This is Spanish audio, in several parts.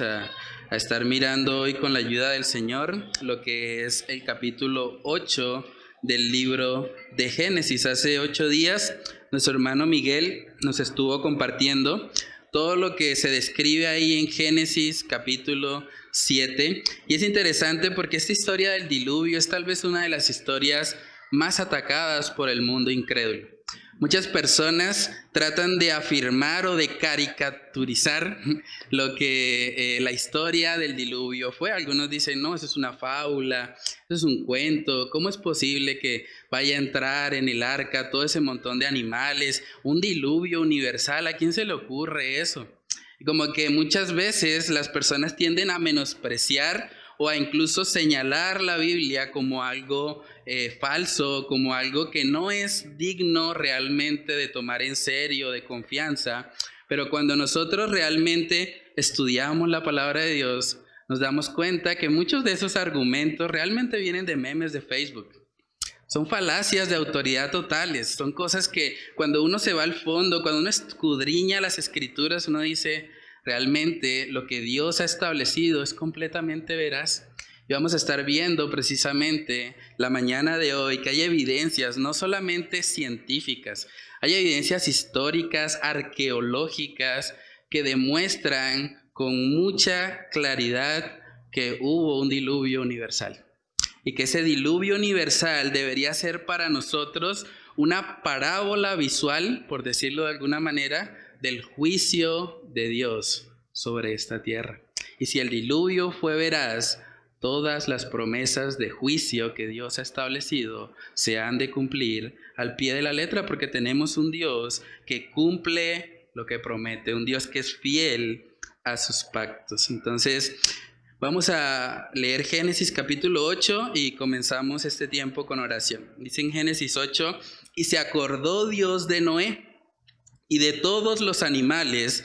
A, estar mirando hoy con la ayuda del Señor lo que es el capítulo 8 del libro de Génesis. Hace ocho días nuestro hermano Miguel nos estuvo compartiendo todo lo que se describe ahí en Génesis capítulo 7. Y es interesante porque esta historia del diluvio es tal vez una de las historias más atacadas por el mundo incrédulo. Muchas personas tratan de afirmar o de caricaturizar lo que eh, la historia del diluvio fue. Algunos dicen, no, eso es una fábula, eso es un cuento. ¿Cómo es posible que vaya a entrar en el arca todo ese montón de animales? Un diluvio universal, ¿a quién se le ocurre eso? Como que muchas veces las personas tienden a menospreciar o a incluso señalar la Biblia como algo eh, falso, como algo que no es digno realmente de tomar en serio, de confianza. Pero cuando nosotros realmente estudiamos la palabra de Dios, nos damos cuenta que muchos de esos argumentos realmente vienen de memes de Facebook. Son falacias de autoridad totales, son cosas que cuando uno se va al fondo, cuando uno escudriña las escrituras, uno dice, realmente lo que Dios ha establecido es completamente veraz. Y vamos a estar viendo precisamente la mañana de hoy que hay evidencias no solamente científicas, hay evidencias históricas, arqueológicas, que demuestran con mucha claridad que hubo un diluvio universal. Y que ese diluvio universal debería ser para nosotros una parábola visual, por decirlo de alguna manera, del juicio de Dios sobre esta tierra. Y si el diluvio fue veraz, todas las promesas de juicio que Dios ha establecido se han de cumplir al pie de la letra porque tenemos un Dios que cumple lo que promete, un Dios que es fiel a sus pactos. Entonces, vamos a leer Génesis capítulo 8 y comenzamos este tiempo con oración. Dice en Génesis 8, y se acordó Dios de Noé y de todos los animales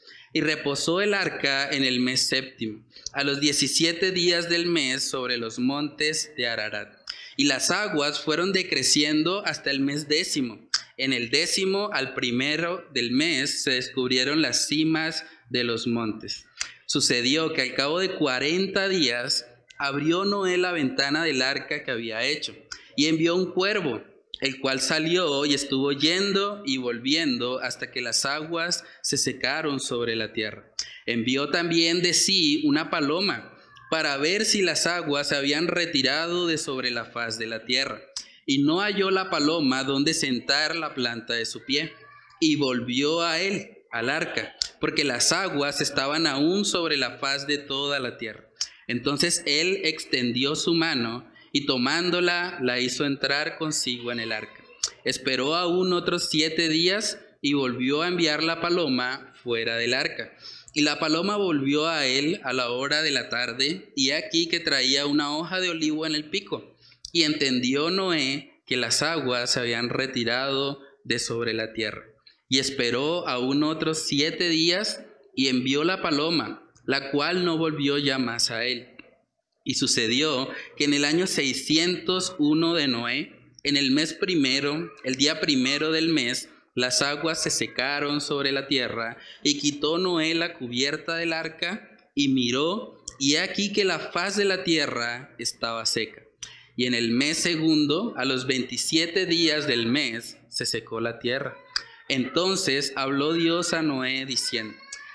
Y reposó el arca en el mes séptimo, a los diecisiete días del mes sobre los montes de Ararat. Y las aguas fueron decreciendo hasta el mes décimo. En el décimo al primero del mes se descubrieron las cimas de los montes. Sucedió que al cabo de cuarenta días abrió Noé la ventana del arca que había hecho y envió un cuervo el cual salió y estuvo yendo y volviendo hasta que las aguas se secaron sobre la tierra. Envió también de sí una paloma para ver si las aguas se habían retirado de sobre la faz de la tierra. Y no halló la paloma donde sentar la planta de su pie. Y volvió a él, al arca, porque las aguas estaban aún sobre la faz de toda la tierra. Entonces él extendió su mano y tomándola la hizo entrar consigo en el arca. Esperó aún otros siete días y volvió a enviar la paloma fuera del arca. Y la paloma volvió a él a la hora de la tarde, y aquí que traía una hoja de olivo en el pico. Y entendió Noé que las aguas se habían retirado de sobre la tierra. Y esperó aún otros siete días, y envió la paloma, la cual no volvió ya más a él. Y sucedió que en el año 601 de Noé, en el mes primero, el día primero del mes, las aguas se secaron sobre la tierra, y quitó Noé la cubierta del arca, y miró, y aquí que la faz de la tierra estaba seca. Y en el mes segundo, a los 27 días del mes, se secó la tierra. Entonces habló Dios a Noé diciendo,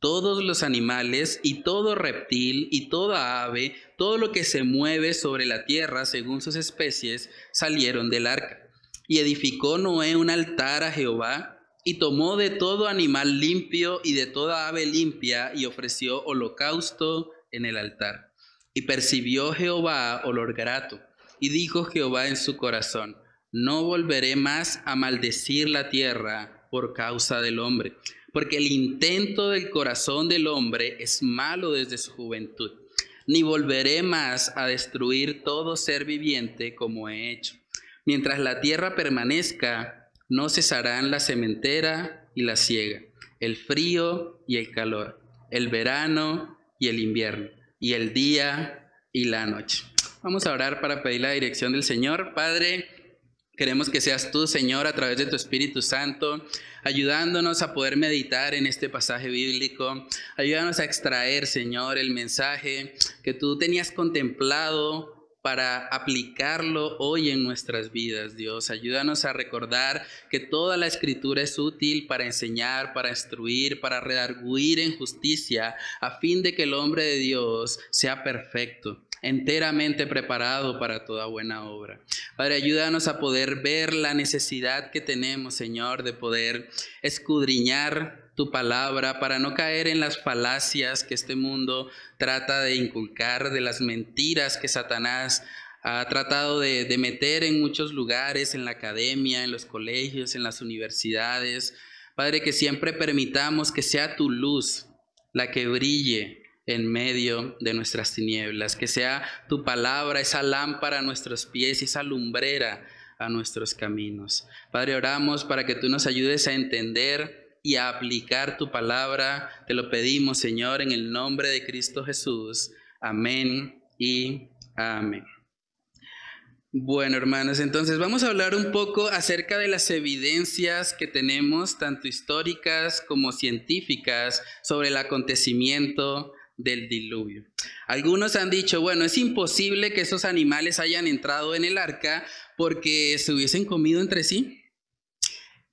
todos los animales y todo reptil y toda ave, todo lo que se mueve sobre la tierra según sus especies, salieron del arca. Y edificó Noé un altar a Jehová y tomó de todo animal limpio y de toda ave limpia y ofreció holocausto en el altar. Y percibió Jehová olor grato. Y dijo Jehová en su corazón, no volveré más a maldecir la tierra por causa del hombre porque el intento del corazón del hombre es malo desde su juventud. Ni volveré más a destruir todo ser viviente como he hecho. Mientras la tierra permanezca, no cesarán la sementera y la siega, el frío y el calor, el verano y el invierno, y el día y la noche. Vamos a orar para pedir la dirección del Señor. Padre, Queremos que seas tú, Señor, a través de tu Espíritu Santo, ayudándonos a poder meditar en este pasaje bíblico. Ayúdanos a extraer, Señor, el mensaje que tú tenías contemplado para aplicarlo hoy en nuestras vidas, Dios. Ayúdanos a recordar que toda la escritura es útil para enseñar, para instruir, para redarguir en justicia, a fin de que el hombre de Dios sea perfecto enteramente preparado para toda buena obra. Padre, ayúdanos a poder ver la necesidad que tenemos, Señor, de poder escudriñar tu palabra para no caer en las falacias que este mundo trata de inculcar, de las mentiras que Satanás ha tratado de, de meter en muchos lugares, en la academia, en los colegios, en las universidades. Padre, que siempre permitamos que sea tu luz la que brille en medio de nuestras tinieblas, que sea tu palabra esa lámpara a nuestros pies y esa lumbrera a nuestros caminos. Padre, oramos para que tú nos ayudes a entender y a aplicar tu palabra. Te lo pedimos, Señor, en el nombre de Cristo Jesús. Amén y amén. Bueno, hermanos, entonces vamos a hablar un poco acerca de las evidencias que tenemos, tanto históricas como científicas, sobre el acontecimiento del diluvio. Algunos han dicho, bueno, es imposible que esos animales hayan entrado en el arca porque se hubiesen comido entre sí.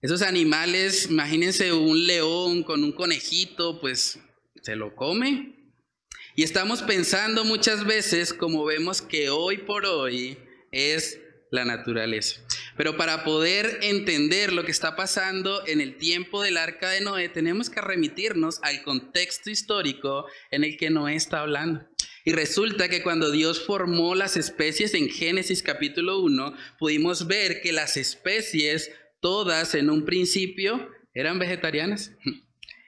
Esos animales, imagínense un león con un conejito, pues se lo come. Y estamos pensando muchas veces, como vemos que hoy por hoy es la naturaleza. Pero para poder entender lo que está pasando en el tiempo del arca de Noé, tenemos que remitirnos al contexto histórico en el que Noé está hablando. Y resulta que cuando Dios formó las especies en Génesis capítulo 1, pudimos ver que las especies, todas en un principio, eran vegetarianas.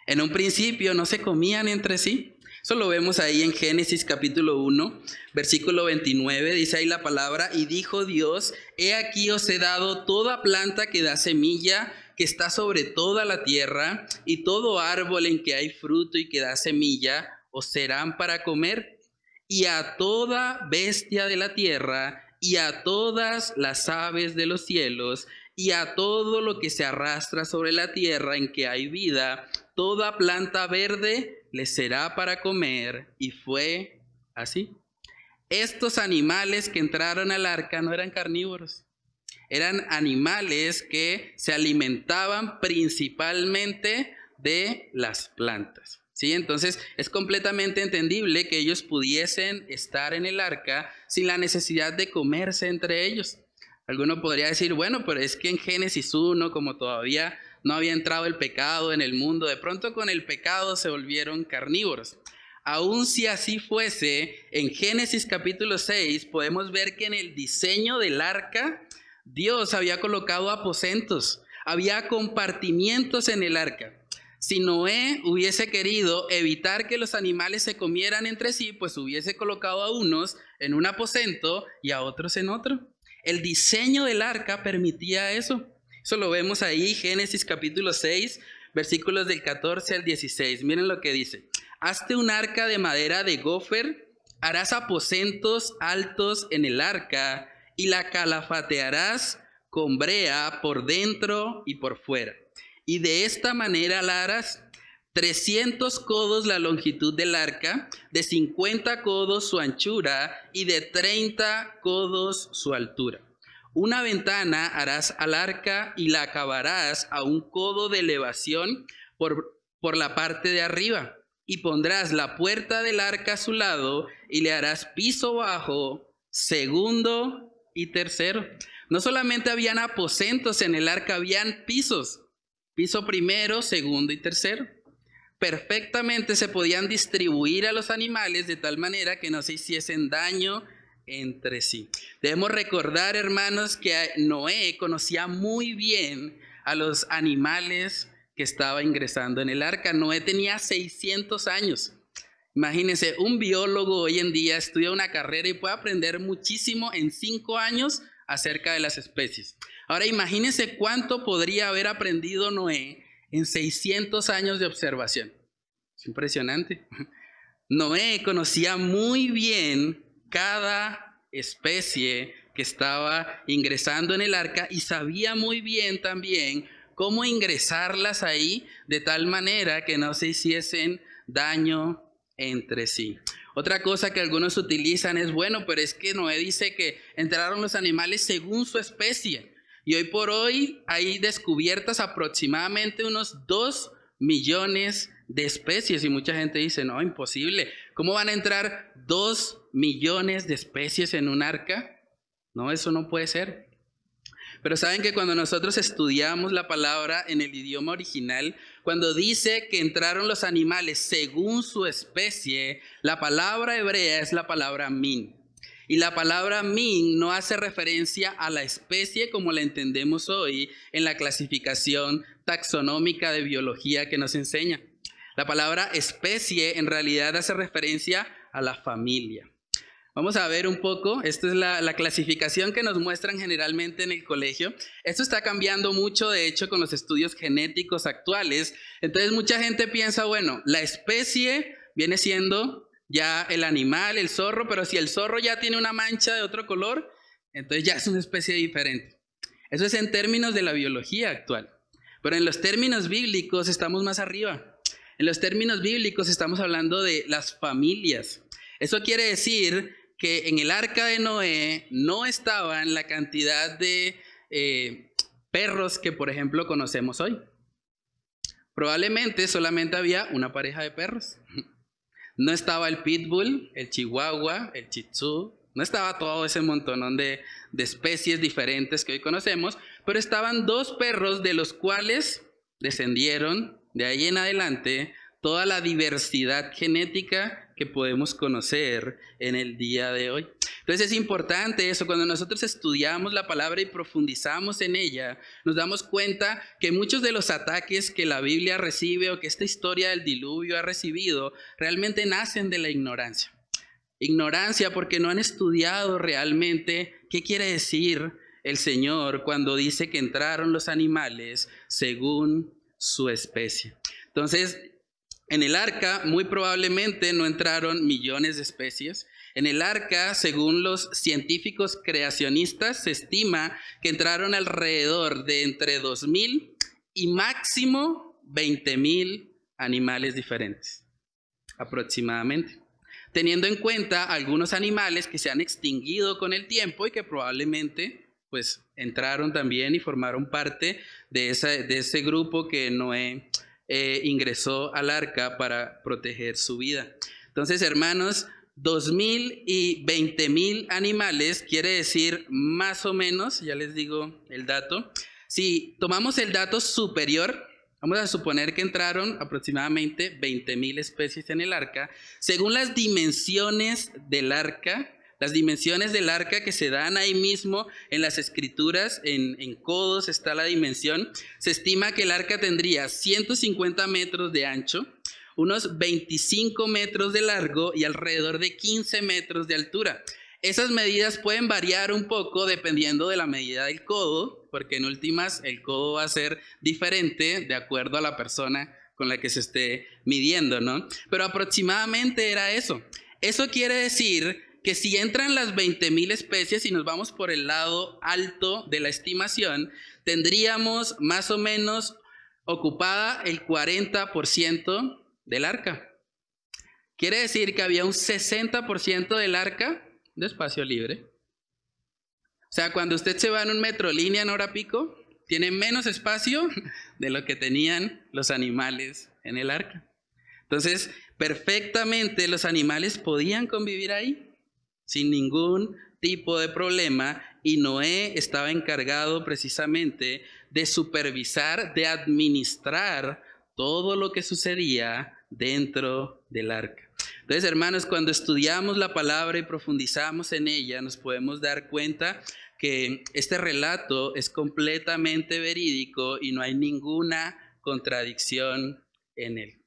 En un principio no se comían entre sí. Eso lo vemos ahí en Génesis capítulo 1, versículo 29, dice ahí la palabra, y dijo Dios, he aquí os he dado toda planta que da semilla, que está sobre toda la tierra, y todo árbol en que hay fruto y que da semilla, os serán para comer, y a toda bestia de la tierra, y a todas las aves de los cielos, y a todo lo que se arrastra sobre la tierra en que hay vida, toda planta verde les será para comer. Y fue así. Estos animales que entraron al arca no eran carnívoros. Eran animales que se alimentaban principalmente de las plantas. ¿Sí? Entonces es completamente entendible que ellos pudiesen estar en el arca sin la necesidad de comerse entre ellos. Alguno podría decir, bueno, pero es que en Génesis 1, como todavía no había entrado el pecado en el mundo, de pronto con el pecado se volvieron carnívoros. Aun si así fuese, en Génesis capítulo 6 podemos ver que en el diseño del arca Dios había colocado aposentos, había compartimientos en el arca. Si Noé hubiese querido evitar que los animales se comieran entre sí, pues hubiese colocado a unos en un aposento y a otros en otro. El diseño del arca permitía eso. Eso lo vemos ahí, Génesis capítulo 6, versículos del 14 al 16. Miren lo que dice. Hazte un arca de madera de gofer, harás aposentos altos en el arca y la calafatearás con brea por dentro y por fuera. Y de esta manera la harás. 300 codos la longitud del arca, de 50 codos su anchura y de 30 codos su altura. Una ventana harás al arca y la acabarás a un codo de elevación por, por la parte de arriba. y pondrás la puerta del arca a su lado y le harás piso bajo, segundo y tercero. No solamente habían aposentos en el arca, habían pisos. Piso primero, segundo y tercero. Perfectamente se podían distribuir a los animales de tal manera que no se hiciesen daño entre sí. Debemos recordar, hermanos, que Noé conocía muy bien a los animales que estaba ingresando en el arca. Noé tenía 600 años. Imagínense, un biólogo hoy en día estudia una carrera y puede aprender muchísimo en cinco años acerca de las especies. Ahora imagínense cuánto podría haber aprendido Noé en 600 años de observación. Es impresionante. Noé conocía muy bien cada especie que estaba ingresando en el arca y sabía muy bien también cómo ingresarlas ahí de tal manera que no se hiciesen daño entre sí. Otra cosa que algunos utilizan es, bueno, pero es que Noé dice que entraron los animales según su especie. Y hoy por hoy hay descubiertas aproximadamente unos 2 millones de especies y mucha gente dice, no, imposible. ¿Cómo van a entrar 2 millones de especies en un arca? No, eso no puede ser. Pero saben que cuando nosotros estudiamos la palabra en el idioma original, cuando dice que entraron los animales según su especie, la palabra hebrea es la palabra min. Y la palabra min no hace referencia a la especie como la entendemos hoy en la clasificación taxonómica de biología que nos enseña. La palabra especie en realidad hace referencia a la familia. Vamos a ver un poco, esta es la, clasificación que nos muestran generalmente en el colegio. Esto está cambiando mucho, de hecho, con los estudios genéticos actuales. Entonces mucha gente piensa, bueno, la especie viene siendo ya el animal, el zorro, pero si el zorro ya tiene una mancha de otro color, entonces ya es una especie diferente. Eso es en términos de la biología actual. Pero en los términos bíblicos estamos más arriba. En los términos bíblicos estamos hablando de las familias. Eso quiere decir que en el arca de Noé no estaban la cantidad de eh, perros que, por ejemplo, conocemos hoy. Probablemente solamente había una pareja de perros. No estaba el pitbull, el chihuahua, el chitsu, no estaba todo ese montonón de, de especies diferentes que hoy conocemos, pero estaban dos perros de los cuales descendieron de ahí en adelante toda la diversidad genética que podemos conocer en el día de hoy. Entonces es importante eso, cuando nosotros estudiamos la palabra y profundizamos en ella, nos damos cuenta que muchos de los ataques que la Biblia recibe o que esta historia del diluvio ha recibido realmente nacen de la ignorancia. Ignorancia porque no han estudiado realmente qué quiere decir el Señor cuando dice que entraron los animales según su especie. Entonces, en el arca muy probablemente no entraron millones de especies. En el arca, según los científicos creacionistas, se estima que entraron alrededor de entre 2.000 y máximo 20.000 animales diferentes, aproximadamente. Teniendo en cuenta algunos animales que se han extinguido con el tiempo y que probablemente pues entraron también y formaron parte de, de ese grupo que Noé eh, ingresó al arca para proteger su vida. Entonces, hermanos, dos mil y veinte mil animales quiere decir más o menos, ya les digo el dato. Si tomamos el dato superior, vamos a suponer que entraron aproximadamente 20 mil especies en el arca. Según las dimensiones del arca, las dimensiones del arca que se dan ahí mismo en las escrituras, en, en, codos está la dimensión. Se estima que el arca tendría 150 metros de ancho, unos 25 metros de largo y alrededor de 15 metros de altura. Esas medidas pueden variar un poco dependiendo de la medida del codo, porque en últimas el codo va a ser diferente de acuerdo a la persona con la que se esté midiendo, ¿no? Pero aproximadamente era eso. Eso quiere decir que si entran las 20.000 especies y nos vamos por el lado alto de la estimación, tendríamos más o menos ocupada el 40% del arca. Quiere decir que había un 60% del arca de espacio libre. O sea, cuando usted se va en un metro línea en hora pico, tiene menos espacio de lo que tenían los animales en el arca. Entonces, Perfectamente los animales podían convivir ahí sin ningún tipo de problema y Noé estaba encargado precisamente de supervisar, de administrar todo lo que sucedía dentro del arca. Entonces, hermanos, cuando estudiamos la palabra y profundizamos en ella, nos podemos dar cuenta que este relato es completamente verídico y no hay ninguna contradicción en él.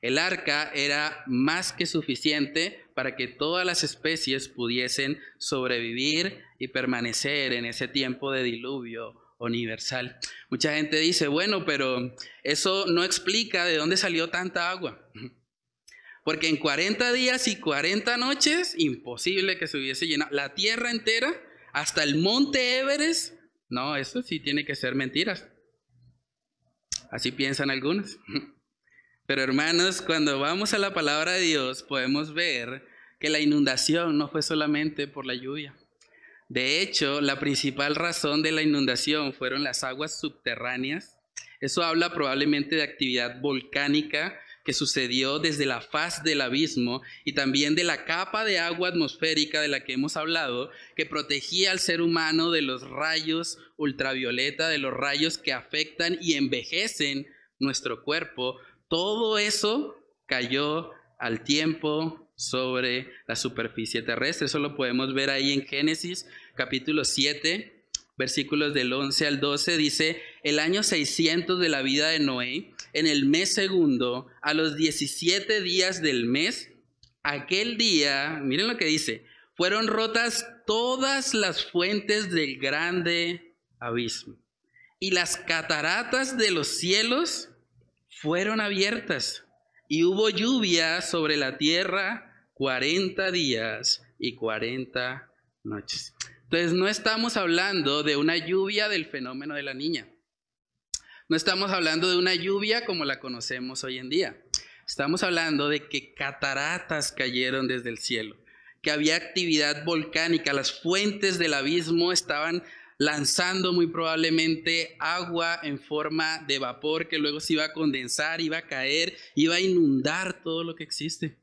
El arca era más que suficiente para que todas las especies pudiesen sobrevivir y permanecer en ese tiempo de diluvio universal. Mucha gente dice, bueno, pero eso no explica de dónde salió tanta agua. Porque en 40 días y 40 noches, imposible que se hubiese llenado la tierra entera hasta el monte Everest. No, eso sí tiene que ser mentiras. Así piensan algunos. Pero hermanos, cuando vamos a la palabra de Dios, podemos ver que la inundación no fue solamente por la lluvia. De hecho, la principal razón de la inundación fueron las aguas subterráneas. Eso habla probablemente de actividad volcánica que sucedió desde la faz del abismo y también de la capa de agua atmosférica de la que hemos hablado, que protegía al ser humano de los rayos ultravioleta, de los rayos que afectan y envejecen nuestro cuerpo. Todo eso cayó al tiempo sobre la superficie terrestre. Eso lo podemos ver ahí en Génesis capítulo 7, versículos del 11 al 12. Dice, el año 600 de la vida de Noé en el mes segundo, a los 17 días del mes, aquel día, miren lo que dice, fueron rotas todas las fuentes del grande abismo y las cataratas de los cielos fueron abiertas y hubo lluvia sobre la tierra 40 días y 40 noches. Entonces no estamos hablando de una lluvia del fenómeno de la niña. No estamos hablando de una lluvia como la conocemos hoy en día. Estamos hablando de que cataratas cayeron desde el cielo, que había actividad volcánica, las fuentes del abismo estaban lanzando muy probablemente agua en forma de vapor que luego se iba a condensar, iba a caer, iba a inundar todo lo que existe.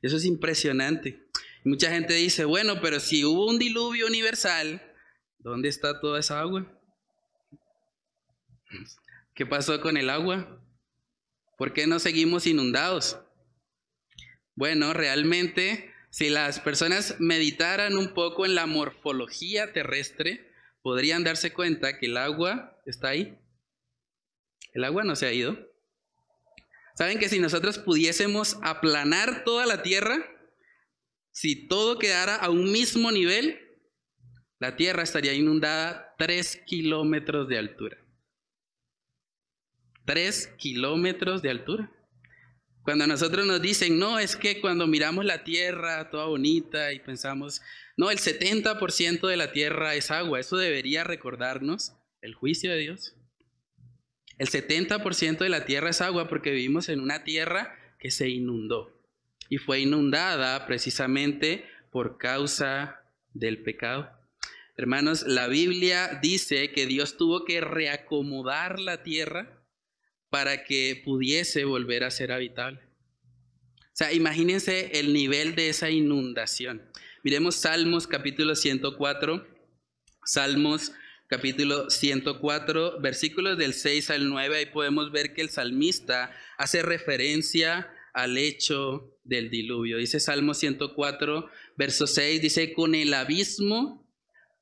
Eso es impresionante. mucha gente dice, bueno, pero si hubo un diluvio universal, ¿dónde está toda esa agua? ¿Qué pasó con el agua? ¿Por qué no seguimos inundados? Bueno, realmente, si las personas meditaran un poco en la morfología terrestre, podrían darse cuenta que el agua está ahí. El agua no se ha ido. ¿Saben que si nosotros pudiésemos aplanar toda la tierra, si todo quedara a un mismo nivel, la tierra estaría inundada tres kilómetros de altura? Tres kilómetros de altura. Cuando nosotros nos dicen, no, es que cuando miramos la tierra toda bonita y pensamos, no, el 70% de la tierra es agua, eso debería recordarnos el juicio de Dios. El 70% de la tierra es agua porque vivimos en una tierra que se inundó y fue inundada precisamente por causa del pecado. Hermanos, la Biblia dice que Dios tuvo que reacomodar la tierra para que pudiese volver a ser habitable. O sea, imagínense el nivel de esa inundación. Miremos Salmos capítulo 104, Salmos capítulo 104, versículos del 6 al 9, ahí podemos ver que el salmista hace referencia al hecho del diluvio. Dice Salmo 104, verso 6, dice, con el abismo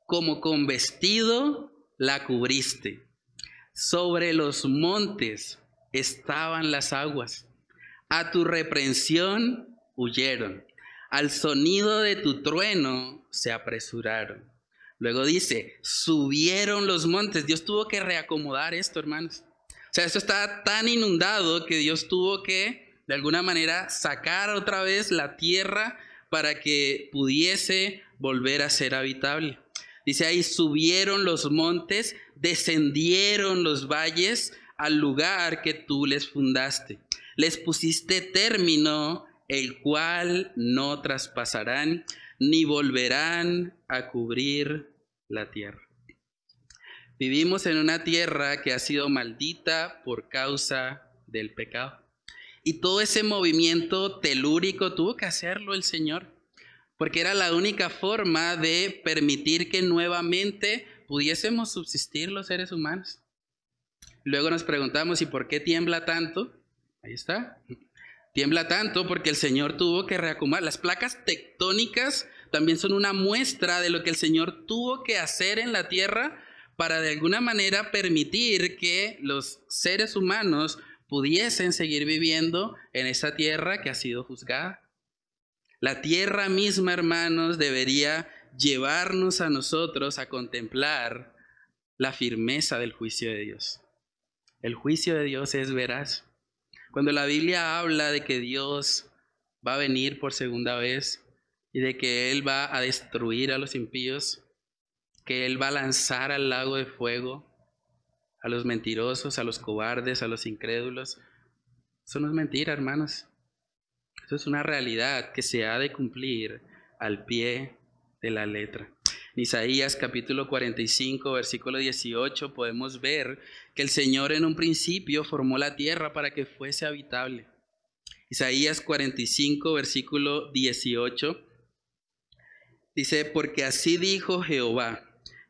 como con vestido la cubriste sobre los montes estaban las aguas. A tu reprensión huyeron. Al sonido de tu trueno se apresuraron. Luego dice, subieron los montes. Dios tuvo que reacomodar esto, hermanos. O sea, esto está tan inundado que Dios tuvo que, de alguna manera, sacar otra vez la tierra para que pudiese volver a ser habitable. Dice ahí, subieron los montes, descendieron los valles al lugar que tú les fundaste. Les pusiste término, el cual no traspasarán, ni volverán a cubrir la tierra. Vivimos en una tierra que ha sido maldita por causa del pecado. Y todo ese movimiento telúrico tuvo que hacerlo el Señor, porque era la única forma de permitir que nuevamente pudiésemos subsistir los seres humanos. Luego nos preguntamos, ¿y por qué tiembla tanto? Ahí está. Tiembla tanto porque el Señor tuvo que reacomodar. Las placas tectónicas también son una muestra de lo que el Señor tuvo que hacer en la tierra para de alguna manera permitir que los seres humanos pudiesen seguir viviendo en esa tierra que ha sido juzgada. La tierra misma, hermanos, debería llevarnos a nosotros a contemplar la firmeza del juicio de Dios. El juicio de Dios es veraz. Cuando la Biblia habla de que Dios va a venir por segunda vez y de que Él va a destruir a los impíos, que Él va a lanzar al lago de fuego a los mentirosos, a los cobardes, a los incrédulos. Eso no es mentira, hermanos. Eso es una realidad que se ha de cumplir al pie de la letra. Isaías capítulo 45, versículo 18, podemos ver que el Señor en un principio formó la tierra para que fuese habitable. Isaías 45, versículo 18, dice, porque así dijo Jehová,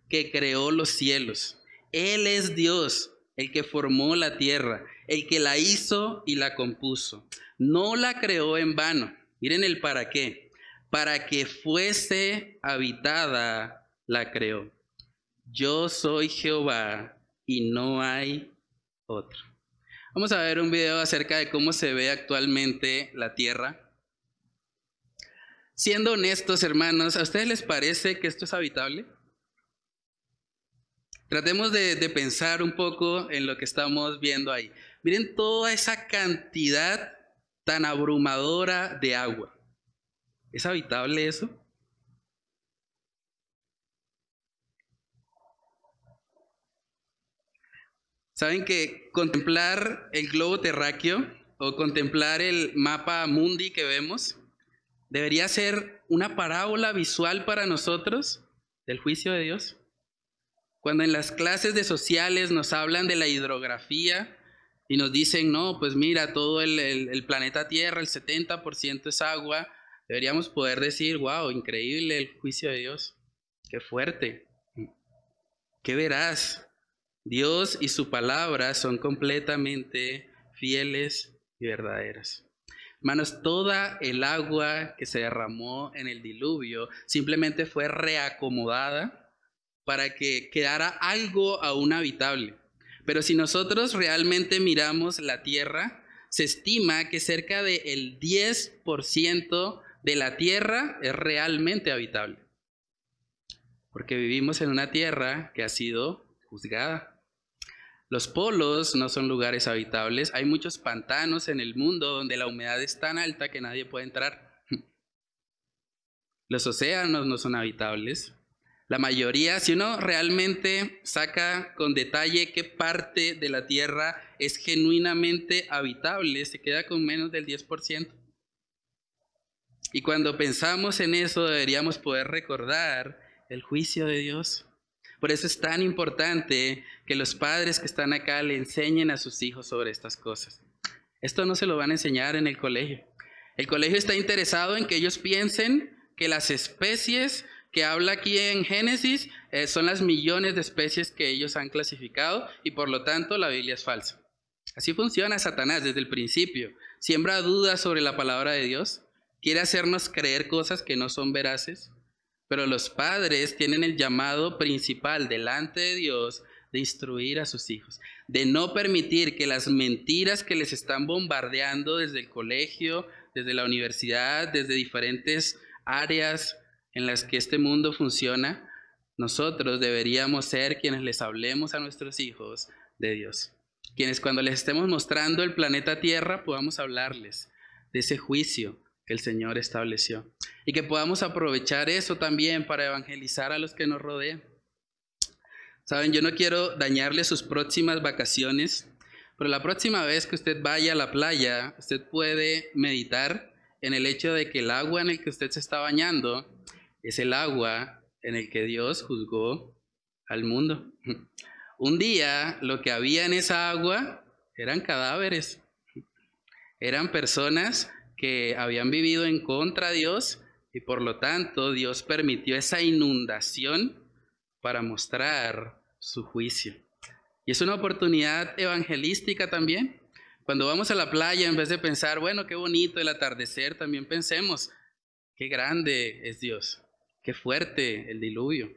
que creó los cielos él es Dios, el que formó la tierra, el que la hizo y la compuso. No la creó en vano. Miren el para qué. Para que fuese habitada, la creó. Yo soy Jehová y no hay otro. Vamos a ver un video acerca de cómo se ve actualmente la tierra. Siendo honestos, hermanos, ¿a ustedes les parece que esto es habitable? Tratemos de, pensar un poco en lo que estamos viendo ahí. Miren toda esa cantidad tan abrumadora de agua. ¿Es habitable eso? Saben que contemplar el globo terráqueo o contemplar el mapa mundi que vemos debería ser una parábola visual para nosotros del juicio de Dios. Cuando en las clases de sociales nos hablan de la hidrografía y nos dicen, no, pues mira, todo el, planeta Tierra, el 70% es agua, deberíamos poder decir, wow, increíble el juicio de Dios. Qué fuerte. Qué verás. Dios y su palabra son completamente fieles y verdaderas. Hermanos, toda el agua que se derramó en el diluvio simplemente fue reacomodada para que quedara algo aún habitable. Pero si nosotros realmente miramos la Tierra, se estima que cerca del 10% de la Tierra es realmente habitable. Porque vivimos en una Tierra que ha sido juzgada. Los polos no son lugares habitables. Hay muchos pantanos en el mundo donde la humedad es tan alta que nadie puede entrar. Los océanos no son habitables. La mayoría, si uno realmente saca con detalle qué parte de la Tierra es genuinamente habitable, se queda con menos del 10%. Y cuando pensamos en eso deberíamos poder recordar el juicio de Dios. Por eso es tan importante que los padres que están acá le enseñen a sus hijos sobre estas cosas. Esto no se lo van a enseñar en el colegio. El colegio está interesado en que ellos piensen que las especies que habla aquí en Génesis eh, son las millones de especies que ellos han clasificado y por lo tanto la Biblia es falsa. Así funciona Satanás desde el principio. Siembra dudas sobre la palabra de Dios, quiere hacernos creer cosas que no son veraces, pero los padres tienen el llamado principal delante de Dios de instruir a sus hijos, de no permitir que las mentiras que les están bombardeando desde el colegio, desde la universidad, desde diferentes áreas en las que este mundo funciona, nosotros deberíamos ser quienes les hablemos a nuestros hijos de Dios. Quienes cuando les estemos mostrando el planeta Tierra podamos hablarles de ese juicio el Señor estableció. Y que podamos aprovechar eso también para evangelizar a los que nos rodean. Saben, yo no quiero dañarle sus próximas vacaciones, pero la próxima vez que usted vaya a la playa, usted puede meditar en el hecho de que el agua en el que usted se está bañando es el agua en el que Dios juzgó al mundo. Un día lo que había en esa agua eran cadáveres. Eran personas que habían vivido en contra de Dios y por lo tanto Dios permitió esa inundación para mostrar su juicio. Y es una oportunidad evangelística también. Cuando vamos a la playa, en vez de pensar, bueno, qué bonito el atardecer, también pensemos, qué grande es Dios, qué fuerte el diluvio.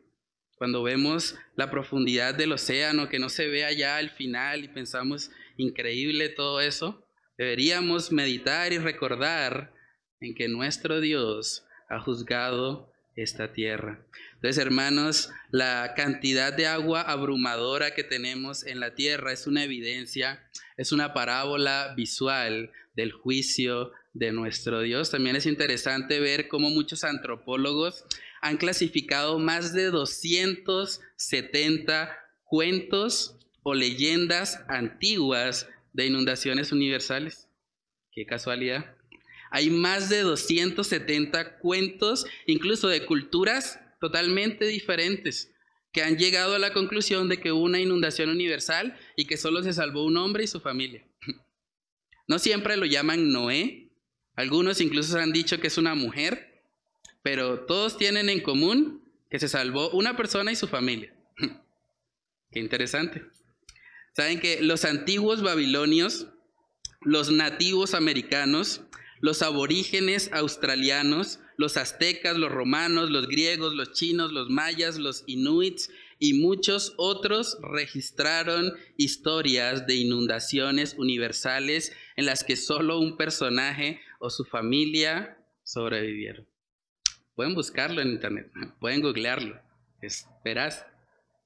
Cuando vemos la profundidad del océano, que no se ve allá al final y pensamos, increíble todo eso, deberíamos meditar y recordar en que nuestro Dios ha juzgado esta tierra. Entonces, hermanos, la cantidad de agua abrumadora que tenemos en la tierra es una evidencia, es una parábola visual del juicio de nuestro Dios. También es interesante ver cómo muchos antropólogos han clasificado más de 270 cuentos o leyendas antiguas de inundaciones universales. Qué casualidad. Hay más de 270 cuentos, incluso de culturas totalmente diferentes, que han llegado a la conclusión de que hubo una inundación universal y que solo se salvó un hombre y su familia. No siempre lo llaman Noé, algunos incluso han dicho que es una mujer, pero todos tienen en común que se salvó una persona y su familia. Qué interesante. Saben que los antiguos babilonios, los nativos americanos, los aborígenes australianos, los aztecas, los romanos, los griegos, los chinos, los mayas, los inuits y muchos otros registraron historias de inundaciones universales en las que solo un personaje o su familia sobrevivieron. Pueden buscarlo en internet, pueden googlearlo. Esperas.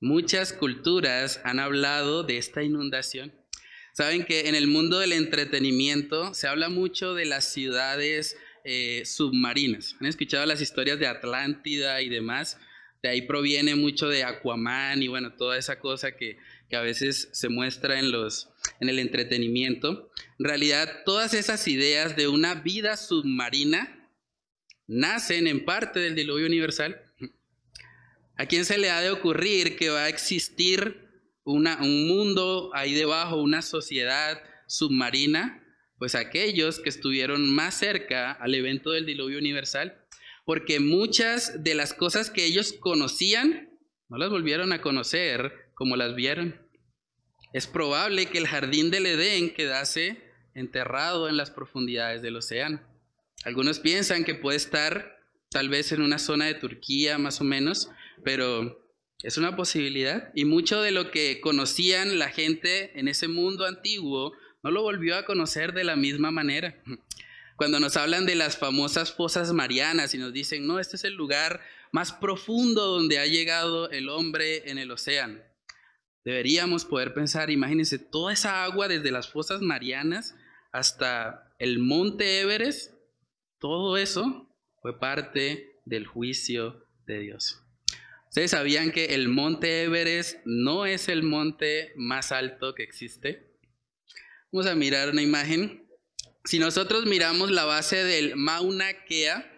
Muchas culturas han hablado de esta inundación Saben que en el mundo del entretenimiento se habla mucho de las ciudades eh, submarinas. ¿Han escuchado las historias de Atlántida y demás? De ahí proviene mucho de Aquaman y bueno, toda esa cosa que, que a veces se muestra en, los, en el entretenimiento. En realidad, todas esas ideas de una vida submarina nacen en parte del diluvio universal. ¿A quién se le ha de ocurrir que va a existir un mundo ahí debajo, una sociedad submarina, pues aquellos que estuvieron más cerca al evento del diluvio universal, porque muchas de las cosas que ellos conocían no las volvieron a conocer como las vieron. Es probable que el jardín del Edén quedase enterrado en las profundidades del océano. Algunos piensan que puede estar tal vez en una zona de Turquía más o menos, pero es una posibilidad. Y mucho de lo que conocían la gente en ese mundo antiguo no lo volvió a conocer de la misma manera. Cuando nos hablan de las famosas fosas marianas y nos dicen, no, este es el lugar más profundo donde ha llegado el hombre en el océano. Deberíamos poder pensar, imagínense, toda esa agua desde las fosas marianas hasta el monte Everest, todo eso fue parte del juicio de Dios. ¿Ustedes sabían que el monte Everest no es el monte más alto que existe? Vamos a mirar una imagen. Si nosotros miramos la base del Mauna Kea,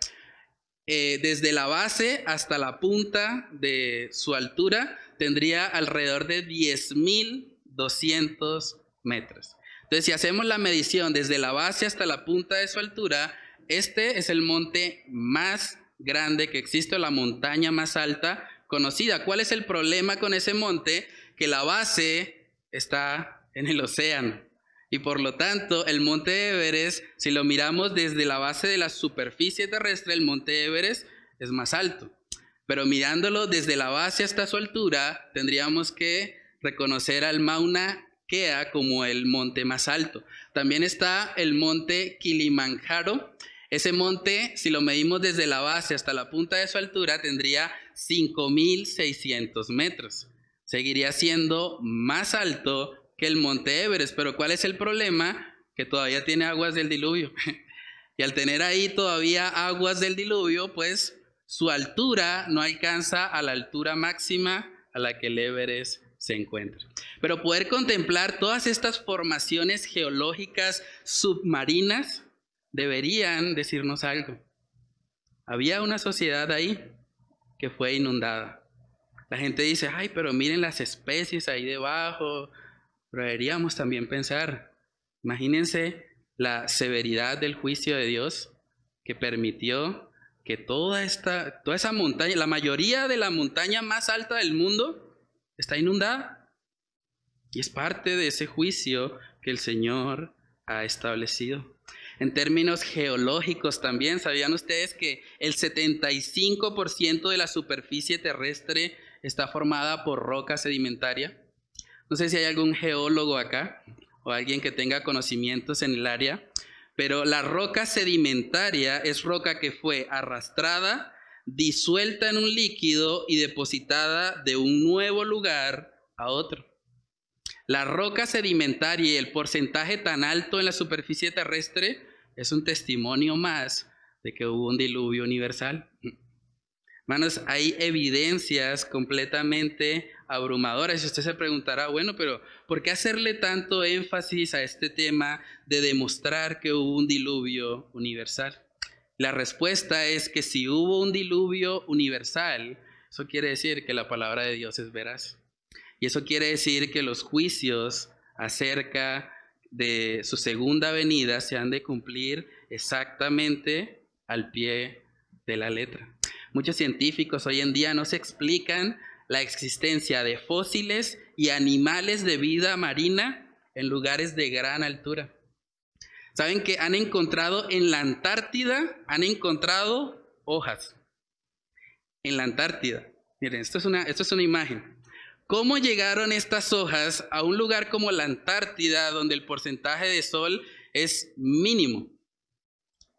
eh, desde la base hasta la punta de su altura, tendría alrededor de 10.200 metros. Entonces, si hacemos la medición desde la base hasta la punta de su altura, este es el monte más grande que existe, la montaña más alta conocida. ¿Cuál es el problema con ese monte? Que la base está en el océano. Y por lo tanto, el monte Everest, si lo miramos desde la base de la superficie terrestre, el monte Everest es más alto. Pero mirándolo desde la base hasta su altura, tendríamos que reconocer al Mauna Kea como el monte más alto. También está el monte Kilimanjaro. Ese monte, si lo medimos desde la base hasta la punta de su altura, tendría 5.600 metros. Seguiría siendo más alto que el monte Everest, pero ¿cuál es el problema? Que todavía tiene aguas del diluvio. y al tener ahí todavía aguas del diluvio, pues su altura no alcanza a la altura máxima a la que el Everest se encuentra. Pero poder contemplar todas estas formaciones geológicas submarinas deberían decirnos algo. Había una sociedad ahí que fue inundada. La gente dice, ay, pero miren las especies ahí debajo. Pero deberíamos también pensar, imagínense la severidad del juicio de Dios que permitió que toda esta, toda esa montaña, la mayoría de la montaña más alta del mundo está inundada. Y es parte de ese juicio que el Señor ha establecido. En términos geológicos también, ¿sabían ustedes que el 75% de la superficie terrestre está formada por roca sedimentaria? No sé si hay algún geólogo acá o alguien que tenga conocimientos en el área, pero la roca sedimentaria es roca que fue arrastrada, disuelta en un líquido y depositada de un nuevo lugar a otro. La roca sedimentaria y el porcentaje tan alto en la superficie terrestre es un testimonio más de que hubo un diluvio universal. Hermanos, hay evidencias completamente abrumadoras. Y usted se preguntará, bueno, pero ¿por qué hacerle tanto énfasis a este tema de demostrar que hubo un diluvio universal? La respuesta es que si hubo un diluvio universal, eso quiere decir que la palabra de Dios es veraz. Y eso quiere decir que los juicios acerca de su segunda venida se han de cumplir exactamente al pie de la letra. Muchos científicos hoy en día no se explican la existencia de fósiles y animales de vida marina en lugares de gran altura. Saben que han encontrado en la Antártida, han encontrado hojas. En la Antártida. Miren, esto es una, esto es una imagen. ¿Cómo llegaron estas hojas a un lugar como la Antártida, donde el porcentaje de sol es mínimo?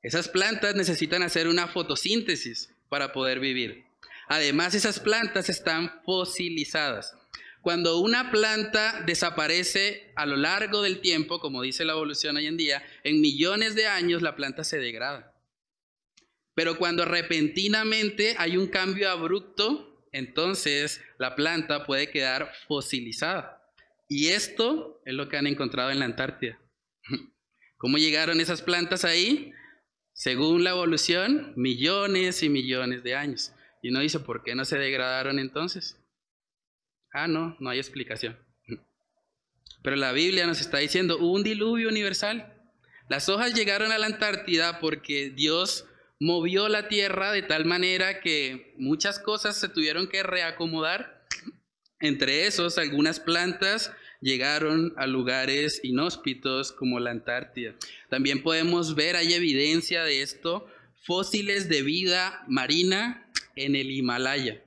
Esas plantas necesitan hacer una fotosíntesis para poder vivir. Además, esas plantas están fosilizadas. Cuando una planta desaparece a lo largo del tiempo, como dice la evolución hoy en día, en millones de años la planta se degrada. Pero cuando repentinamente hay un cambio abrupto, entonces la planta puede quedar fosilizada. Y esto es lo que han encontrado en la Antártida. ¿Cómo llegaron esas plantas ahí? Según la evolución, millones y millones de años. Y uno dice, ¿por qué no se degradaron entonces? Ah, no, no hay explicación. Pero la Biblia nos está diciendo, un diluvio universal. Las hojas llegaron a la Antártida porque Dios movió la tierra de tal manera que muchas cosas se tuvieron que reacomodar. Entre esos, algunas plantas llegaron a lugares inhóspitos como la Antártida. También podemos ver, hay evidencia de esto, fósiles de vida marina en el Himalaya.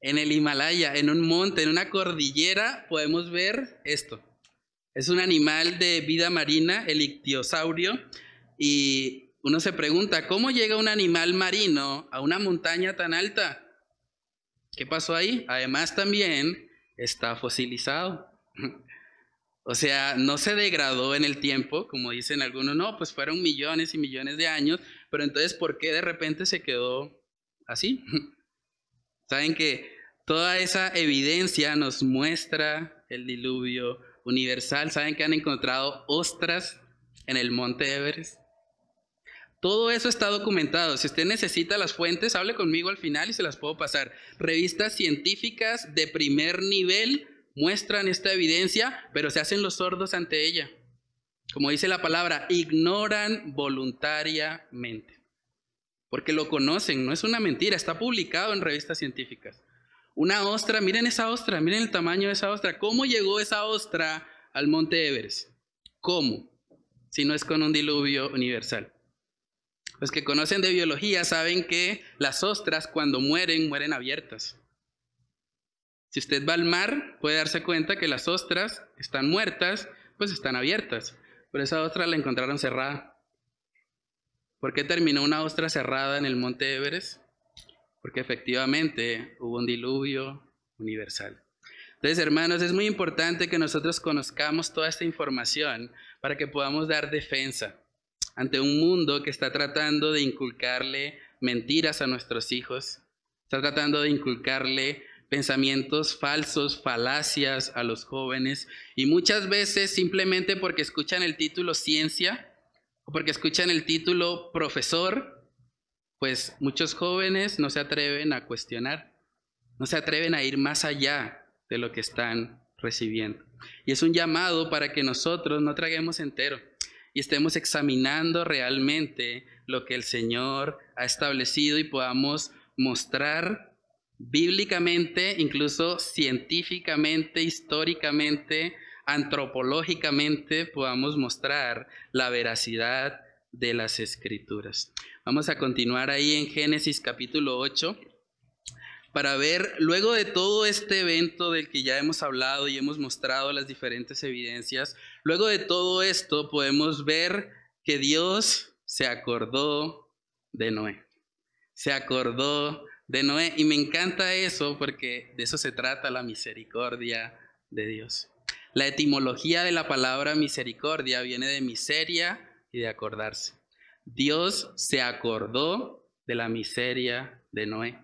En el Himalaya, en un monte, en una cordillera, podemos ver esto. Es un animal de vida marina, el ictiosaurio, y uno se pregunta, ¿cómo llega un animal marino a una montaña tan alta? ¿Qué pasó ahí? Además también está fosilizado. O sea, no se degradó en el tiempo, como dicen algunos, no, pues fueron millones y millones de años, pero entonces, ¿por qué de repente se quedó así? Saben que toda esa evidencia nos muestra el diluvio universal. Saben que han encontrado ostras en el monte Everest. Todo eso está documentado. Si usted necesita las fuentes, hable conmigo al final y se las puedo pasar. Revistas científicas de primer nivel muestran esta evidencia, pero se hacen los sordos ante ella. Como dice la palabra, ignoran voluntariamente. Porque lo conocen, no es una mentira, está publicado en revistas científicas. Una ostra, miren esa ostra, miren el tamaño de esa ostra. ¿Cómo llegó esa ostra al monte Everest? ¿Cómo? Si no es con un diluvio universal. Los que conocen de biología saben que las ostras cuando mueren, mueren abiertas. Si usted va al mar, puede darse cuenta que las ostras están muertas, pues están abiertas. Pero esa ostra la encontraron cerrada. ¿Por qué terminó una ostra cerrada en el monte Everest? Porque efectivamente hubo un diluvio universal. Entonces, hermanos, es muy importante que nosotros conozcamos toda esta información para que podamos dar defensa ante un mundo que está tratando de inculcarle mentiras a nuestros hijos, está tratando de inculcarle pensamientos falsos, falacias a los jóvenes y muchas veces simplemente porque escuchan el título ciencia o porque escuchan el título profesor, pues muchos jóvenes no se atreven a cuestionar, no se atreven a ir más allá de lo que están recibiendo. Y es un llamado para que nosotros no traguemos entero y estemos examinando realmente lo que el Señor ha establecido y podamos mostrar bíblicamente, incluso científicamente, históricamente, antropológicamente, podamos mostrar la veracidad de las escrituras. Vamos a continuar ahí en Génesis capítulo 8 para ver, luego de todo este evento del que ya hemos hablado y hemos mostrado las diferentes evidencias, luego de todo esto podemos ver que Dios se acordó de Noé. Se acordó de Noé. Y me encanta eso porque de eso se trata la misericordia de Dios. La etimología de la palabra misericordia viene de miseria y de acordarse. Dios se acordó de la miseria de Noé.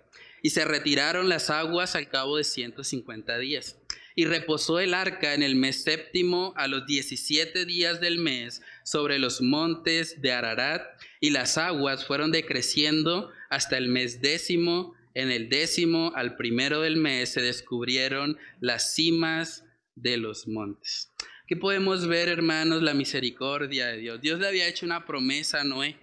y se retiraron las aguas al cabo de 150 días. Y reposó el arca en el mes séptimo a los 17 días del mes sobre los montes de Ararat, y las aguas fueron decreciendo hasta el mes décimo. En el décimo al primero del mes se descubrieron las cimas de los montes. Aquí podemos ver, hermanos, la misericordia de Dios. Dios le había hecho una promesa a Noé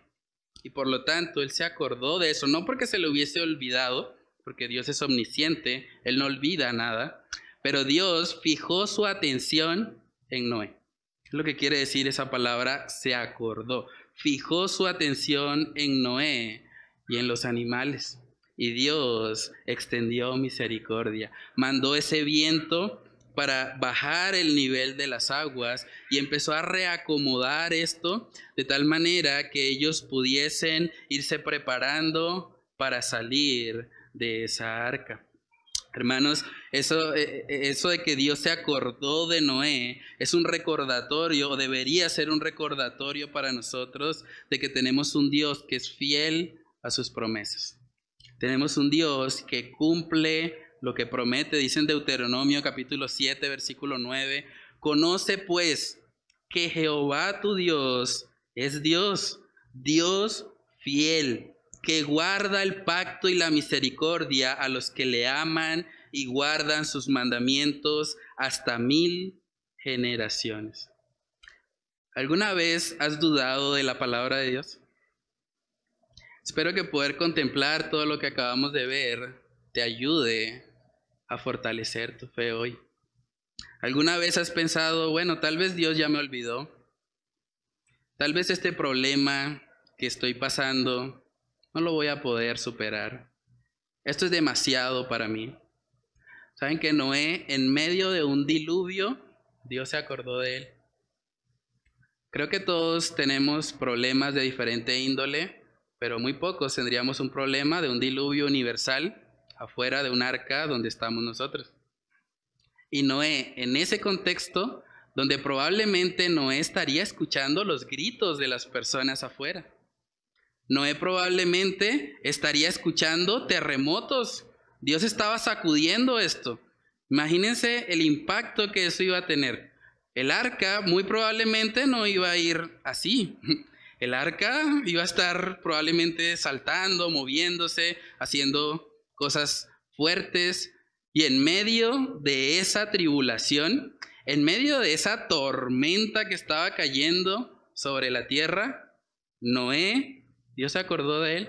y por lo tanto él se acordó de eso, no porque se le hubiese olvidado, porque Dios es omnisciente, Él no olvida nada, pero Dios fijó su atención en Noé. lo que quiere decir esa palabra? Se acordó. Fijó su atención en Noé y en los animales. Y Dios extendió misericordia. Mandó ese viento para bajar el nivel de las aguas y empezó a reacomodar esto de tal manera que ellos pudiesen irse preparando para salir de esa arca. Hermanos, eso, eh, eh, eso de que Dios se acordó de Noé es un recordatorio, o debería ser un recordatorio para nosotros, de que tenemos un Dios que es fiel a sus promesas. Tenemos un Dios que cumple lo que promete, dice en Deuteronomio capítulo 7, versículo 9, conoce pues que Jehová tu Dios es Dios, Dios fiel que guarda el pacto y la misericordia a los que le aman y guardan sus mandamientos hasta mil generaciones. ¿Alguna vez has dudado de la palabra de Dios? Espero que poder contemplar todo lo que acabamos de ver te ayude a fortalecer tu fe hoy. ¿Alguna vez has pensado, bueno, tal vez Dios ya me olvidó? Tal vez este problema que estoy pasando no lo voy a poder superar. Esto es demasiado para mí. ¿Saben que Noé, en medio de un diluvio, Dios se acordó de él? Creo que todos tenemos problemas de diferente índole, pero muy pocos tendríamos un problema de un diluvio universal afuera de un arca donde estamos nosotros. Y Noé, en ese contexto, donde probablemente Noé estaría escuchando los gritos de las personas afuera. Noé probablemente estaría escuchando terremotos. Dios estaba sacudiendo esto. Imagínense el impacto que eso iba a tener. El arca muy probablemente no iba a ir así. El arca iba a estar probablemente saltando, moviéndose, haciendo cosas fuertes. Y en medio de esa tribulación, en medio de esa tormenta que estaba cayendo sobre la tierra, Noé Dios se acordó de él.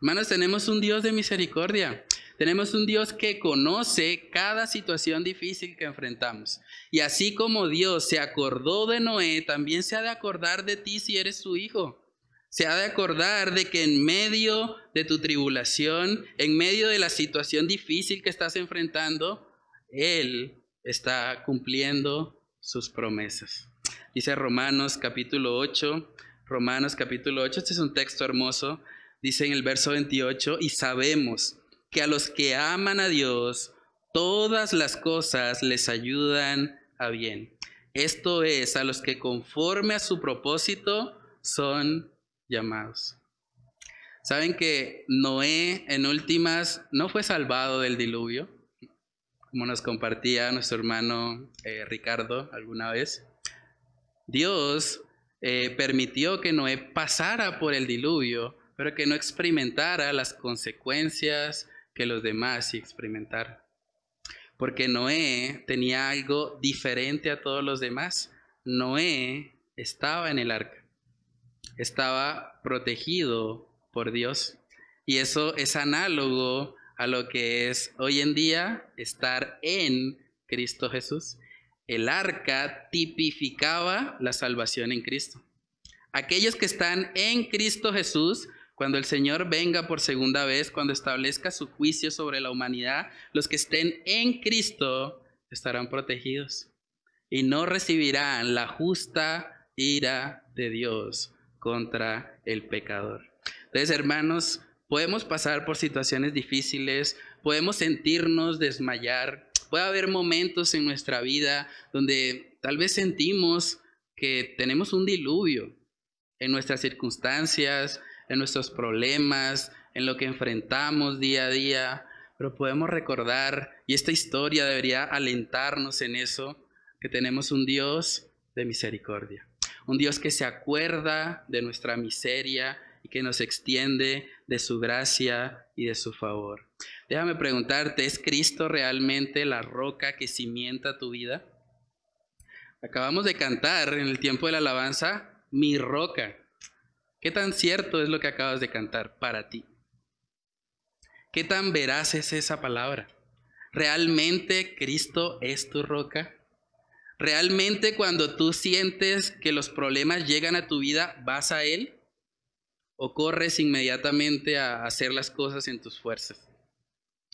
Hermanos, tenemos un Dios de misericordia. Tenemos un Dios que conoce cada situación difícil que enfrentamos. Y así como Dios se acordó de Noé, también se ha de acordar de ti si eres su hijo. Se ha de acordar de que en medio de tu tribulación, en medio de la situación difícil que estás enfrentando, Él está cumpliendo sus promesas. Dice Romanos capítulo 8, Romanos capítulo 8, este es un texto hermoso, dice en el verso 28, y sabemos que a los que aman a Dios, todas las cosas les ayudan a bien. Esto es, a los que conforme a su propósito son llamados. Saben que Noé en últimas no fue salvado del diluvio, como nos compartía nuestro hermano eh, Ricardo alguna vez. Dios eh, permitió que Noé pasara por el diluvio, pero que no experimentara las consecuencias que los demás sí experimentaron. Porque Noé tenía algo diferente a todos los demás. Noé estaba en el arca, estaba protegido por Dios. Y eso es análogo a lo que es hoy en día estar en Cristo Jesús. El arca tipificaba la salvación en Cristo. Aquellos que están en Cristo Jesús, cuando el Señor venga por segunda vez, cuando establezca su juicio sobre la humanidad, los que estén en Cristo estarán protegidos y no recibirán la justa ira de Dios contra el pecador. Entonces, hermanos, podemos pasar por situaciones difíciles, podemos sentirnos desmayar, puede haber momentos en nuestra vida donde tal vez sentimos que tenemos un diluvio en nuestras circunstancias, en nuestros problemas, en lo que enfrentamos día a día, pero podemos recordar, y esta historia debería alentarnos en eso, que tenemos un Dios de misericordia, un Dios que se acuerda de nuestra miseria y que nos extiende de su gracia y de su favor. Déjame preguntarte, ¿es Cristo realmente la roca que cimienta tu vida? Acabamos de cantar en el tiempo de la alabanza, mi roca. ¿Qué tan cierto es lo que acabas de cantar para ti? ¿Qué tan veraz es esa palabra? ¿Realmente Cristo es tu roca? ¿Realmente cuando tú sientes que los problemas llegan a tu vida, vas a Él? o corres inmediatamente a hacer las cosas en tus fuerzas,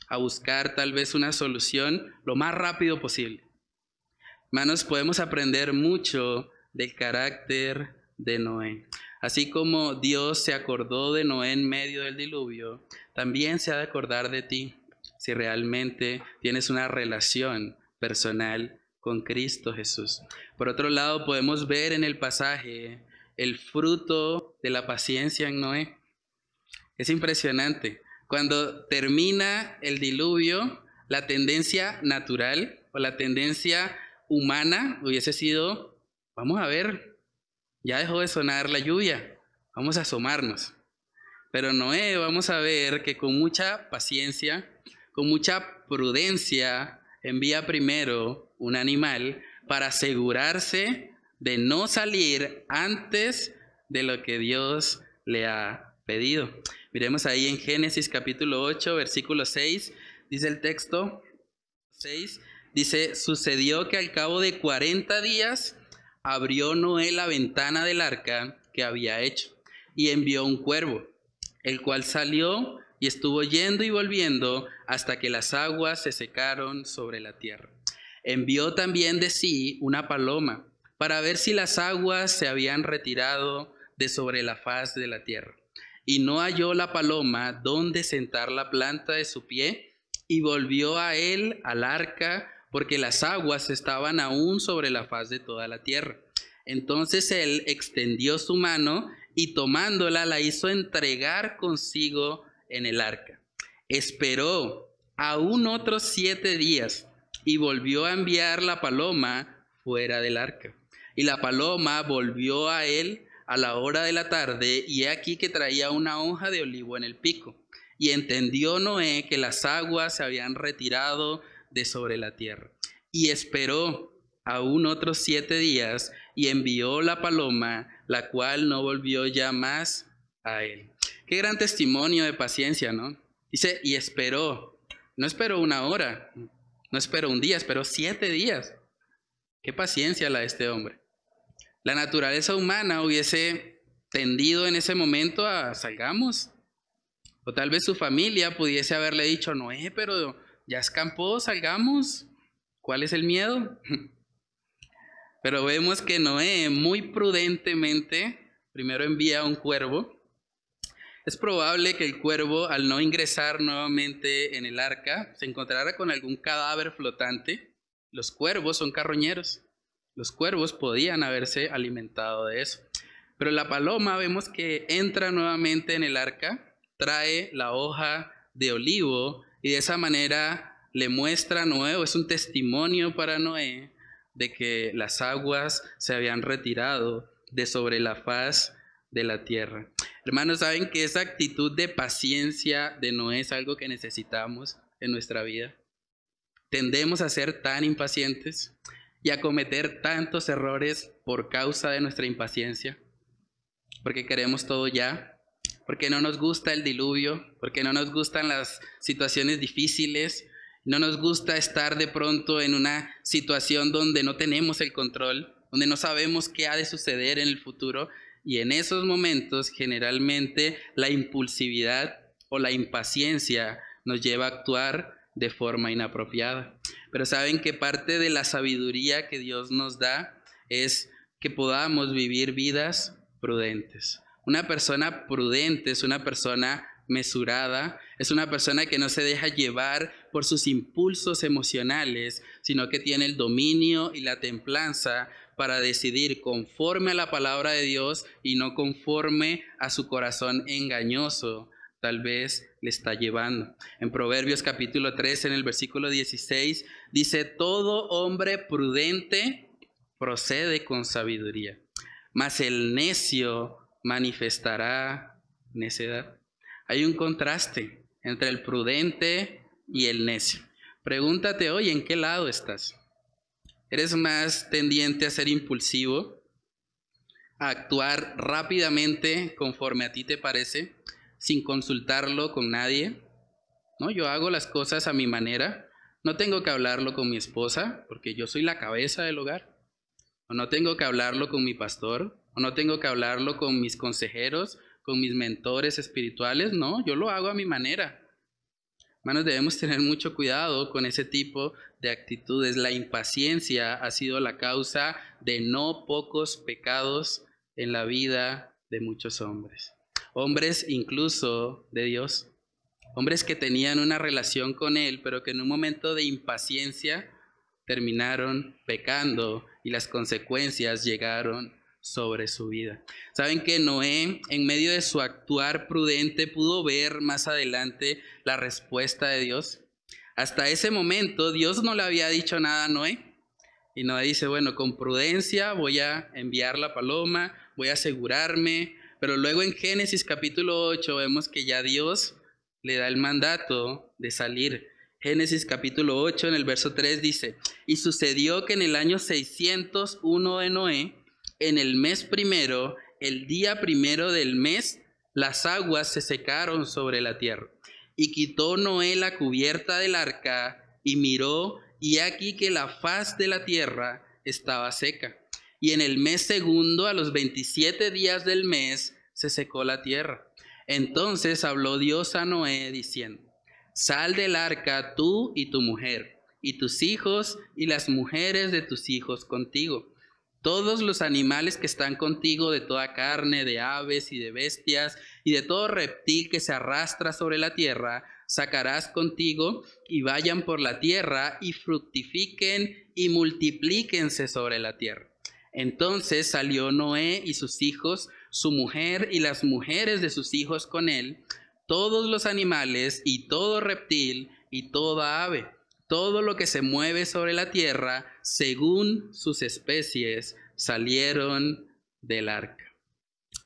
a buscar tal vez una solución lo más rápido posible. Hermanos, podemos aprender mucho del carácter de Noé. Así como Dios se acordó de Noé en medio del diluvio, también se ha de acordar de ti si realmente tienes una relación personal con Cristo Jesús. Por otro lado, podemos ver en el pasaje el fruto de la paciencia en Noé. Es impresionante. Cuando termina el diluvio, la tendencia natural o la tendencia humana hubiese sido, vamos a ver, ya dejó de sonar la lluvia, vamos a asomarnos. Pero Noé, vamos a ver que con mucha paciencia, con mucha prudencia, envía primero un animal para asegurarse de no salir antes de lo que Dios le ha pedido. Miremos ahí en Génesis capítulo 8, versículo 6, dice el texto 6, dice, sucedió que al cabo de 40 días abrió Noé la ventana del arca que había hecho y envió un cuervo, el cual salió y estuvo yendo y volviendo hasta que las aguas se secaron sobre la tierra. Envió también de sí una paloma para ver si las aguas se habían retirado de sobre la faz de la tierra. Y no halló la paloma donde sentar la planta de su pie, y volvió a él al arca, porque las aguas estaban aún sobre la faz de toda la tierra. Entonces él extendió su mano y tomándola la hizo entregar consigo en el arca. Esperó aún otros siete días y volvió a enviar la paloma fuera del arca. Y la paloma volvió a él a la hora de la tarde, y he aquí que traía una hoja de olivo en el pico. Y entendió Noé que las aguas se habían retirado de sobre la tierra. Y esperó aún otros siete días, y envió la paloma, la cual no volvió ya más a él. Qué gran testimonio de paciencia, ¿no? Dice, y esperó. No esperó una hora, no esperó un día, esperó siete días. Qué paciencia la de este hombre la naturaleza humana hubiese tendido en ese momento a salgamos. O tal vez su familia pudiese haberle dicho, Noé, pero ya escampó, salgamos. ¿Cuál es el miedo? Pero vemos que Noé muy prudentemente primero envía un cuervo. Es probable que el cuervo, al no ingresar nuevamente en el arca, se encontrara con algún cadáver flotante. Los cuervos son carroñeros Los cuervos podían haberse alimentado de eso. Pero la paloma vemos que entra nuevamente en el arca, trae la hoja de olivo y de esa manera le muestra a Noé, es un testimonio para Noé de que las aguas se habían retirado de sobre la faz de la tierra. Hermanos, saben que esa actitud de paciencia de Noé es algo que necesitamos en nuestra vida. Tendemos a ser tan impacientes y a cometer tantos errores por causa de nuestra impaciencia, porque queremos todo ya, porque no nos gusta el diluvio, porque no nos gustan las situaciones difíciles, no nos gusta estar de pronto en una situación donde no tenemos el control, donde no sabemos qué ha de suceder en el futuro. Y en esos momentos generalmente la impulsividad o la impaciencia nos lleva a actuar de forma inapropiada. Pero saben que parte de la sabiduría que Dios nos da es que podamos vivir vidas prudentes. Una persona prudente es una persona mesurada, es una persona que no se deja llevar por sus impulsos emocionales, sino que tiene el dominio y la templanza para decidir conforme a la palabra de Dios y no conforme a su corazón engañoso tal vez le está llevando. En Proverbios capítulo 3, en el versículo 16, dice, todo hombre prudente procede con sabiduría, mas el necio manifestará necedad. Hay un contraste entre el prudente y el necio. Pregúntate hoy, ¿en qué lado estás? ¿Eres más tendiente a ser impulsivo, a actuar rápidamente conforme a ti te parece, sin consultarlo con nadie? No, yo hago las cosas a mi manera. No tengo que hablarlo con mi esposa, porque yo soy la cabeza del hogar. O no tengo que hablarlo con mi pastor, o no tengo que hablarlo con mis consejeros, con mis mentores espirituales, no, yo lo hago a mi manera. Hermanos, debemos tener mucho cuidado con ese tipo de actitudes. La impaciencia ha sido la causa de no pocos pecados en la vida de muchos hombres. Hombres incluso de Dios. Hombres que tenían una relación con Él, pero que en un momento de impaciencia terminaron pecando y las consecuencias llegaron sobre su vida. Saben que Noé, en medio de su actuar prudente, pudo ver más adelante la respuesta de Dios. Hasta ese momento Dios no le había dicho nada a Noé. Y Noé dice, bueno, con prudencia voy a enviar la paloma, voy a asegurarme. Pero luego en Génesis capítulo 8 vemos que ya Dios le da el mandato de salir. Génesis capítulo 8 en el verso 3 dice, y sucedió que en el año 601 de Noé, en el mes primero, el día primero del mes, las aguas se secaron sobre la tierra. Y quitó Noé la cubierta del arca y miró, y aquí que la faz de la tierra estaba seca. Y en el mes segundo, a los 27 días del mes, se secó la tierra. Entonces habló Dios a Noé diciendo, Sal del arca tú y tu mujer, y tus hijos y las mujeres de tus hijos contigo todos los animales que están contigo, de toda carne, de aves y de bestias, y de todo reptil que se arrastra sobre la tierra, sacarás contigo y vayan por la tierra y fructifiquen y multiplíquense sobre la tierra. Entonces salió Noé y sus hijos, su mujer y las mujeres de sus hijos con él, todos los animales y todo reptil y toda ave todo lo que se mueve sobre la tierra, según sus especies, salieron del arca.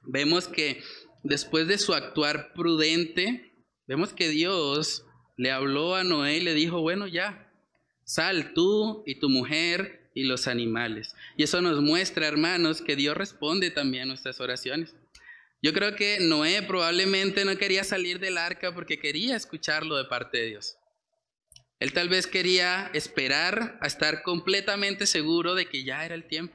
Vemos que después de su actuar prudente, vemos que Dios le habló a Noé y le dijo, bueno, ya, sal tú y tu mujer y los animales. Y eso nos muestra, hermanos, que Dios responde también a nuestras oraciones. Yo creo que Noé probablemente no quería salir del arca porque quería escucharlo de parte de Dios. Él tal vez quería esperar a estar completamente seguro de que ya era el tiempo.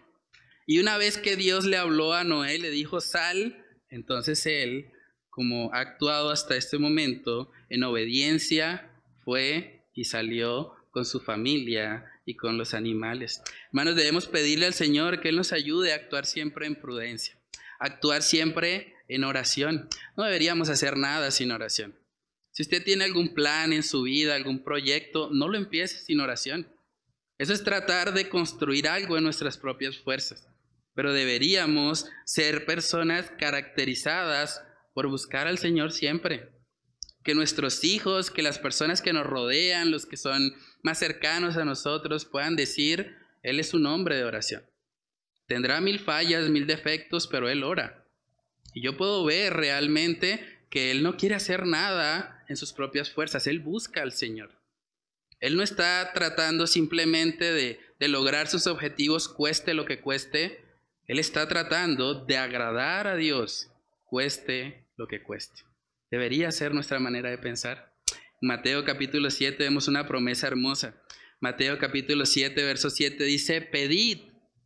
Y una vez que Dios le habló a Noé, le dijo, sal, entonces él, como ha actuado hasta este momento, en obediencia, fue y salió con su familia y con los animales. Hermanos, debemos pedirle al Señor que Él nos ayude a actuar siempre en prudencia, actuar siempre en oración. No deberíamos hacer nada sin oración. Si usted tiene algún plan en su vida, algún proyecto, no lo empiece sin oración. Eso es tratar de construir algo en nuestras propias fuerzas. Pero deberíamos ser personas caracterizadas por buscar al Señor siempre. Que nuestros hijos, que las personas que nos rodean, los que son más cercanos a nosotros, puedan decir, Él es un hombre de oración. Tendrá mil fallas, mil defectos, pero Él ora. Y yo puedo ver realmente que Él no quiere hacer nada en sus propias fuerzas, Él busca al Señor. Él no está tratando simplemente de, de lograr sus objetivos, cueste lo que cueste. Él está tratando de agradar a Dios, cueste lo que cueste. Debería ser nuestra manera de pensar. Mateo capítulo 7 vemos una promesa hermosa. Mateo capítulo 7, verso 7 dice, pedid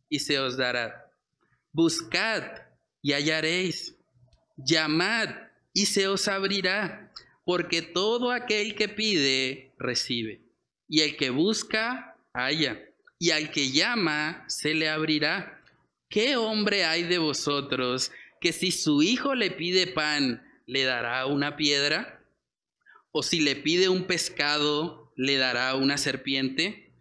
y se os dará. Buscad y hallaréis. Llamad y se os abrirá. Porque todo aquel que pide, recibe y el que busca, halla, y al que llama, se le abrirá. ¿Qué hombre hay de vosotros que si su hijo le pide pan, le dará una piedra? ¿O si le pide un pescado, le dará una serpiente?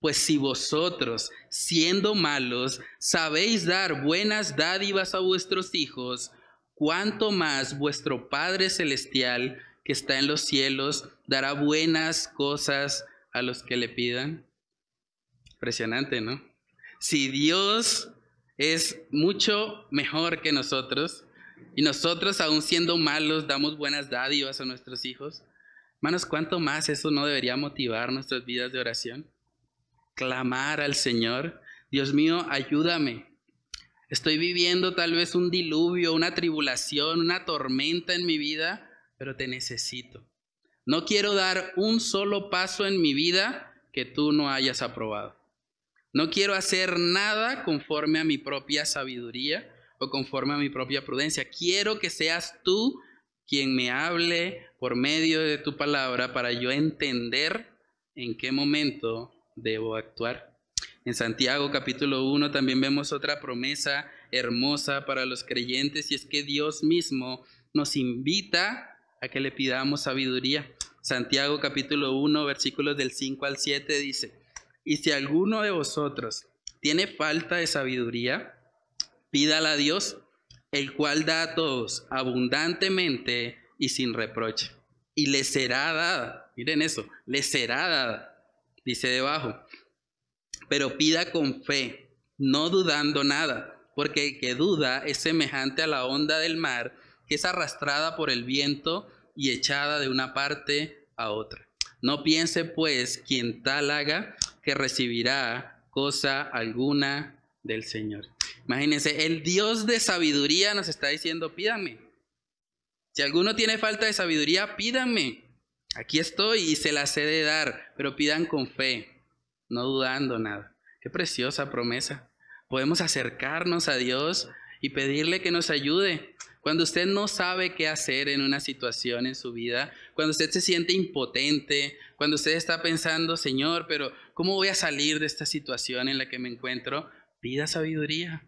Pues si vosotros, siendo malos, sabéis dar buenas dádivas a vuestros hijos, cuánto más vuestro Padre Celestial, que está en los cielos, dará buenas cosas a los que le pidan. Impresionante, ¿no? Si Dios es mucho mejor que nosotros y nosotros aún siendo malos damos buenas dádivas a nuestros hijos, hermanos, ¿cuánto más eso no debería motivar nuestras vidas de oración? Clamar al Señor, Dios mío, ayúdame. Estoy viviendo tal vez un diluvio, una tribulación, una tormenta en mi vida, pero te necesito. No quiero dar un solo paso en mi vida que tú no hayas aprobado. No quiero hacer nada conforme a mi propia sabiduría o conforme a mi propia prudencia. Quiero que seas tú quien me hable por medio de tu palabra para yo entender en qué momento debo actuar. En Santiago capítulo 1 también vemos otra promesa hermosa para los creyentes y es que Dios mismo nos invita a que le pidamos sabiduría. Santiago capítulo 1 versículos del 5 al 7 dice, y si alguno de vosotros tiene falta de sabiduría, pídala a Dios, el cual da a todos abundantemente y sin reproche, y le será dada. Miren eso, le será dada. Dice debajo, pero pida con fe, no dudando nada, porque que duda es semejante a la onda del mar que es arrastrada por el viento y echada de una parte a otra. No piense pues quien tal haga que recibirá cosa alguna del Señor. Imagínense, el Dios de sabiduría nos está diciendo, pídame. Si alguno tiene falta de sabiduría, pídame. Aquí estoy y se la sé de dar, pero pidan con fe, no dudando nada. Qué preciosa promesa. Podemos acercarnos a Dios y pedirle que nos ayude. Cuando usted no sabe qué hacer en una situación en su vida, cuando usted se siente impotente, cuando usted está pensando, Señor, pero ¿cómo voy a salir de esta situación en la que me encuentro? Pida sabiduría.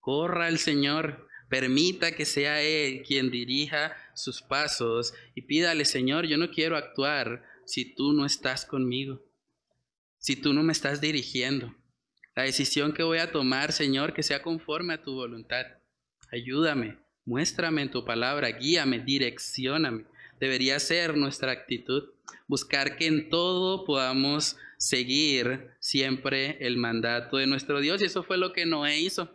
Corra al Señor. Permita que sea Él quien dirija sus pasos y pídale, Señor, yo no quiero actuar si tú no estás conmigo, si tú no me estás dirigiendo. La decisión que voy a tomar, Señor, que sea conforme a tu voluntad. Ayúdame, muéstrame en tu palabra, guíame, direccioname. Debería ser nuestra actitud, buscar que en todo podamos seguir siempre el mandato de nuestro Dios. Y eso fue lo que Noé hizo.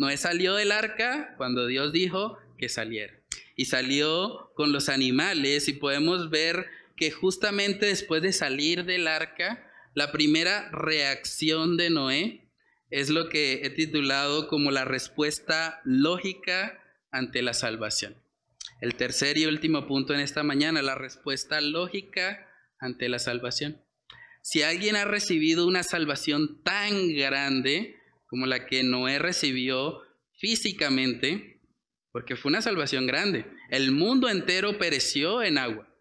Noé salió del arca cuando Dios dijo que saliera. Y salió con los animales y podemos ver que justamente después de salir del arca, la primera reacción de Noé es lo que he titulado como la respuesta lógica ante la salvación. El tercer y último punto en esta mañana, la respuesta lógica ante la salvación. Si alguien ha recibido una salvación tan grande como la que Noé recibió físicamente, porque fue una salvación grande, el mundo entero pereció en agua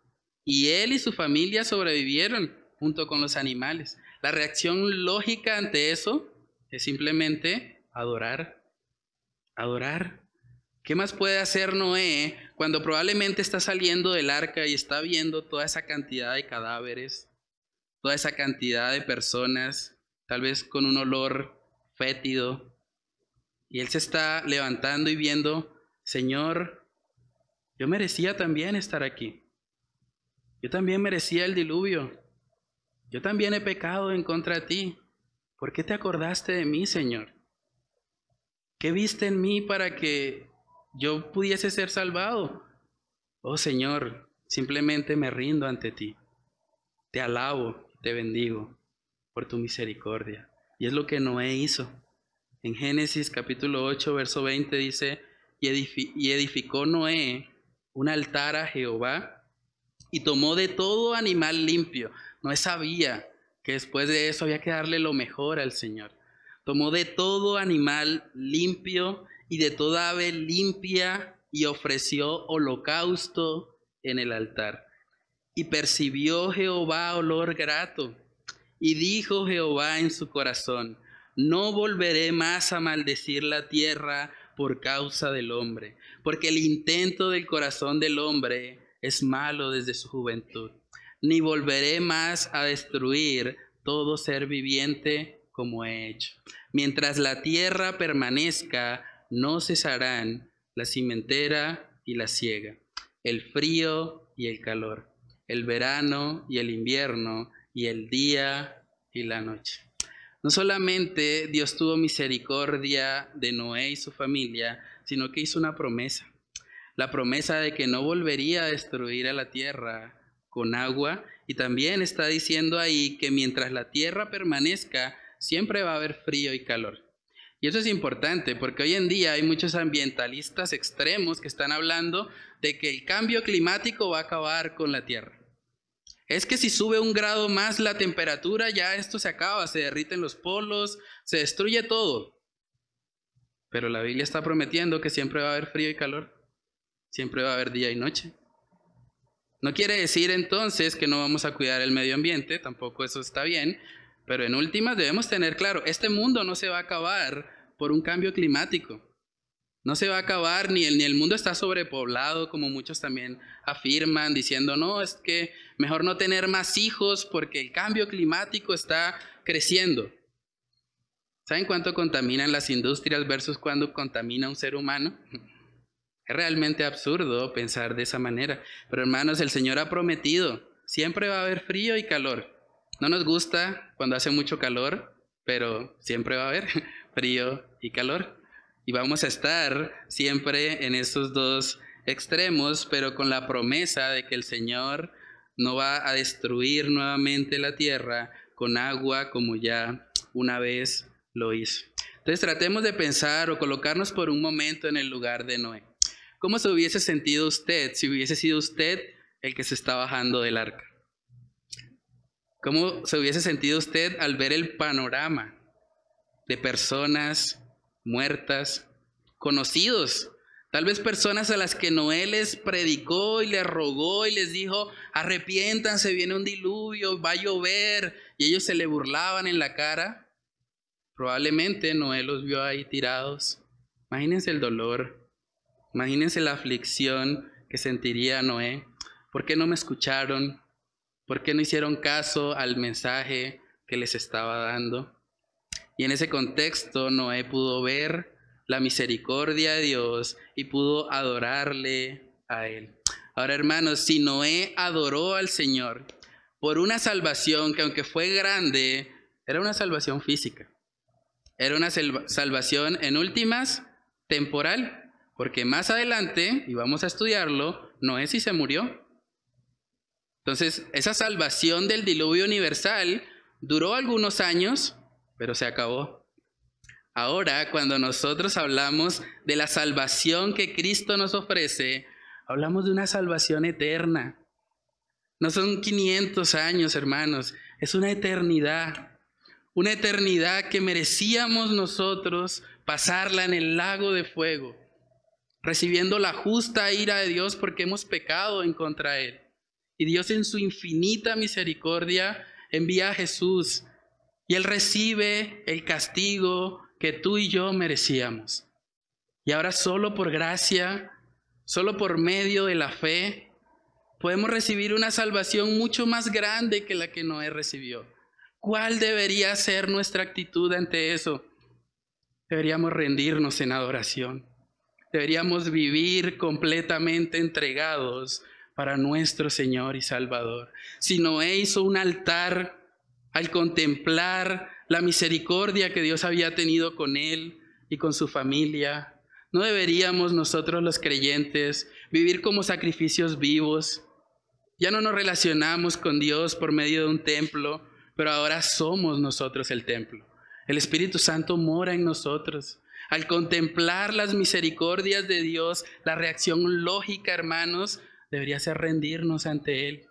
y él y su familia sobrevivieron junto con los animales. La reacción lógica ante eso es simplemente adorar, adorar. ¿Qué más puede hacer Noé cuando probablemente está saliendo del arca y está viendo toda esa cantidad de cadáveres, toda esa cantidad de personas tal vez con un olor fétido. Y él se está levantando y viendo, Señor, yo merecía también estar aquí. Yo también merecía el diluvio. Yo también he pecado en contra de ti. ¿Por qué te acordaste de mí, Señor? ¿Qué viste en mí para que yo pudiese ser salvado? Oh Señor, simplemente me rindo ante ti. Te alabo, te bendigo por tu misericordia. Y es lo que Noé hizo. En Génesis capítulo 8, verso 20 dice, y edificó Noé un altar a Jehová y tomó de todo animal limpio. Noé sabía que después de eso había que darle lo mejor al Señor. Tomó de todo animal limpio y de toda ave limpia y ofreció holocausto en el altar. Y percibió Jehová olor grato. Y dijo Jehová en su corazón, no volveré más a maldecir la tierra por causa del hombre, porque el intento del corazón del hombre es malo desde su juventud. Ni volveré más a destruir todo ser viviente como he hecho. Mientras la tierra permanezca, no cesarán la cimentera y la siega, el frío y el calor, el verano y el invierno, y el día y la noche. No solamente Dios tuvo misericordia de Noé y su familia, sino que hizo una promesa. La promesa de que no volvería a destruir a la tierra con agua. Y también está diciendo ahí que mientras la tierra permanezca, siempre va a haber frío y calor. Y eso es importante porque hoy en día hay muchos ambientalistas extremos que están hablando de que el cambio climático va a acabar con la Tierra. Es que si sube un grado más la temperatura, ya esto se acaba, se derriten los polos, se destruye todo. Pero la Biblia está prometiendo que siempre va a haber frío y calor, siempre va a haber día y noche. No quiere decir entonces que no vamos a cuidar el medio ambiente, tampoco eso está bien, pero en últimas debemos tener claro, este mundo no se va a acabar por un cambio climático. No se va a acabar, ni el, ni el mundo está sobrepoblado, como muchos también afirman, diciendo, no, es que mejor no tener más hijos porque el cambio climático está creciendo. ¿Saben cuánto contaminan las industrias versus cuánto contamina un ser humano? Es realmente absurdo pensar de esa manera. Pero hermanos, el Señor ha prometido, siempre va a haber frío y calor. No nos gusta cuando hace mucho calor, pero siempre va a haber frío y calor. Y vamos a estar siempre en esos dos extremos, pero con la promesa de que el Señor no va a destruir nuevamente la tierra con agua como ya una vez lo hizo. Entonces tratemos de pensar o colocarnos por un momento en el lugar de Noé. ¿Cómo se hubiese sentido usted si hubiese sido usted el que se está bajando del arca? ¿Cómo se hubiese sentido usted al ver el panorama de personas muertas, conocidos? Tal vez personas a las que Noé les predicó y les rogó y les dijo, arrepiéntanse, viene un diluvio, va a llover, y ellos se le burlaban en la cara. Probablemente Noé los vio ahí tirados. Imagínense el dolor, imagínense la aflicción que sentiría Noé. ¿Por qué no me escucharon? ¿Por qué no hicieron caso al mensaje que les estaba dando? Y en ese contexto Noé pudo ver la misericordia de Dios y pudo adorarle a Él. Ahora hermanos, si Noé adoró al Señor por una salvación que aunque fue grande, era una salvación física. Era una salvación en últimas temporal, porque más adelante, y vamos a estudiarlo, Noé sí se murió. Entonces, esa salvación del diluvio universal duró algunos años, pero se acabó. Ahora, cuando nosotros hablamos de la salvación que Cristo nos ofrece, hablamos de una salvación eterna. No son 500 años, hermanos, es una eternidad. Una eternidad que merecíamos nosotros pasarla en el lago de fuego, recibiendo la justa ira de Dios porque hemos pecado en contra de Él. Y Dios en su infinita misericordia envía a Jesús y Él recibe el castigo que tú y yo merecíamos. Y ahora solo por gracia, solo por medio de la fe, podemos recibir una salvación mucho más grande que la que Noé recibió. ¿Cuál debería ser nuestra actitud ante eso? Deberíamos rendirnos en adoración. Deberíamos vivir completamente entregados para nuestro Señor y Salvador. Si Noé hizo un altar al contemplar la misericordia que Dios había tenido con él y con su familia, ¿no deberíamos nosotros los creyentes vivir como sacrificios vivos? Ya no nos relacionamos con Dios por medio de un templo, pero ahora somos nosotros el templo. El Espíritu Santo mora en nosotros. Al contemplar las misericordias de Dios, la reacción lógica, hermanos, debería ser rendirnos ante Él.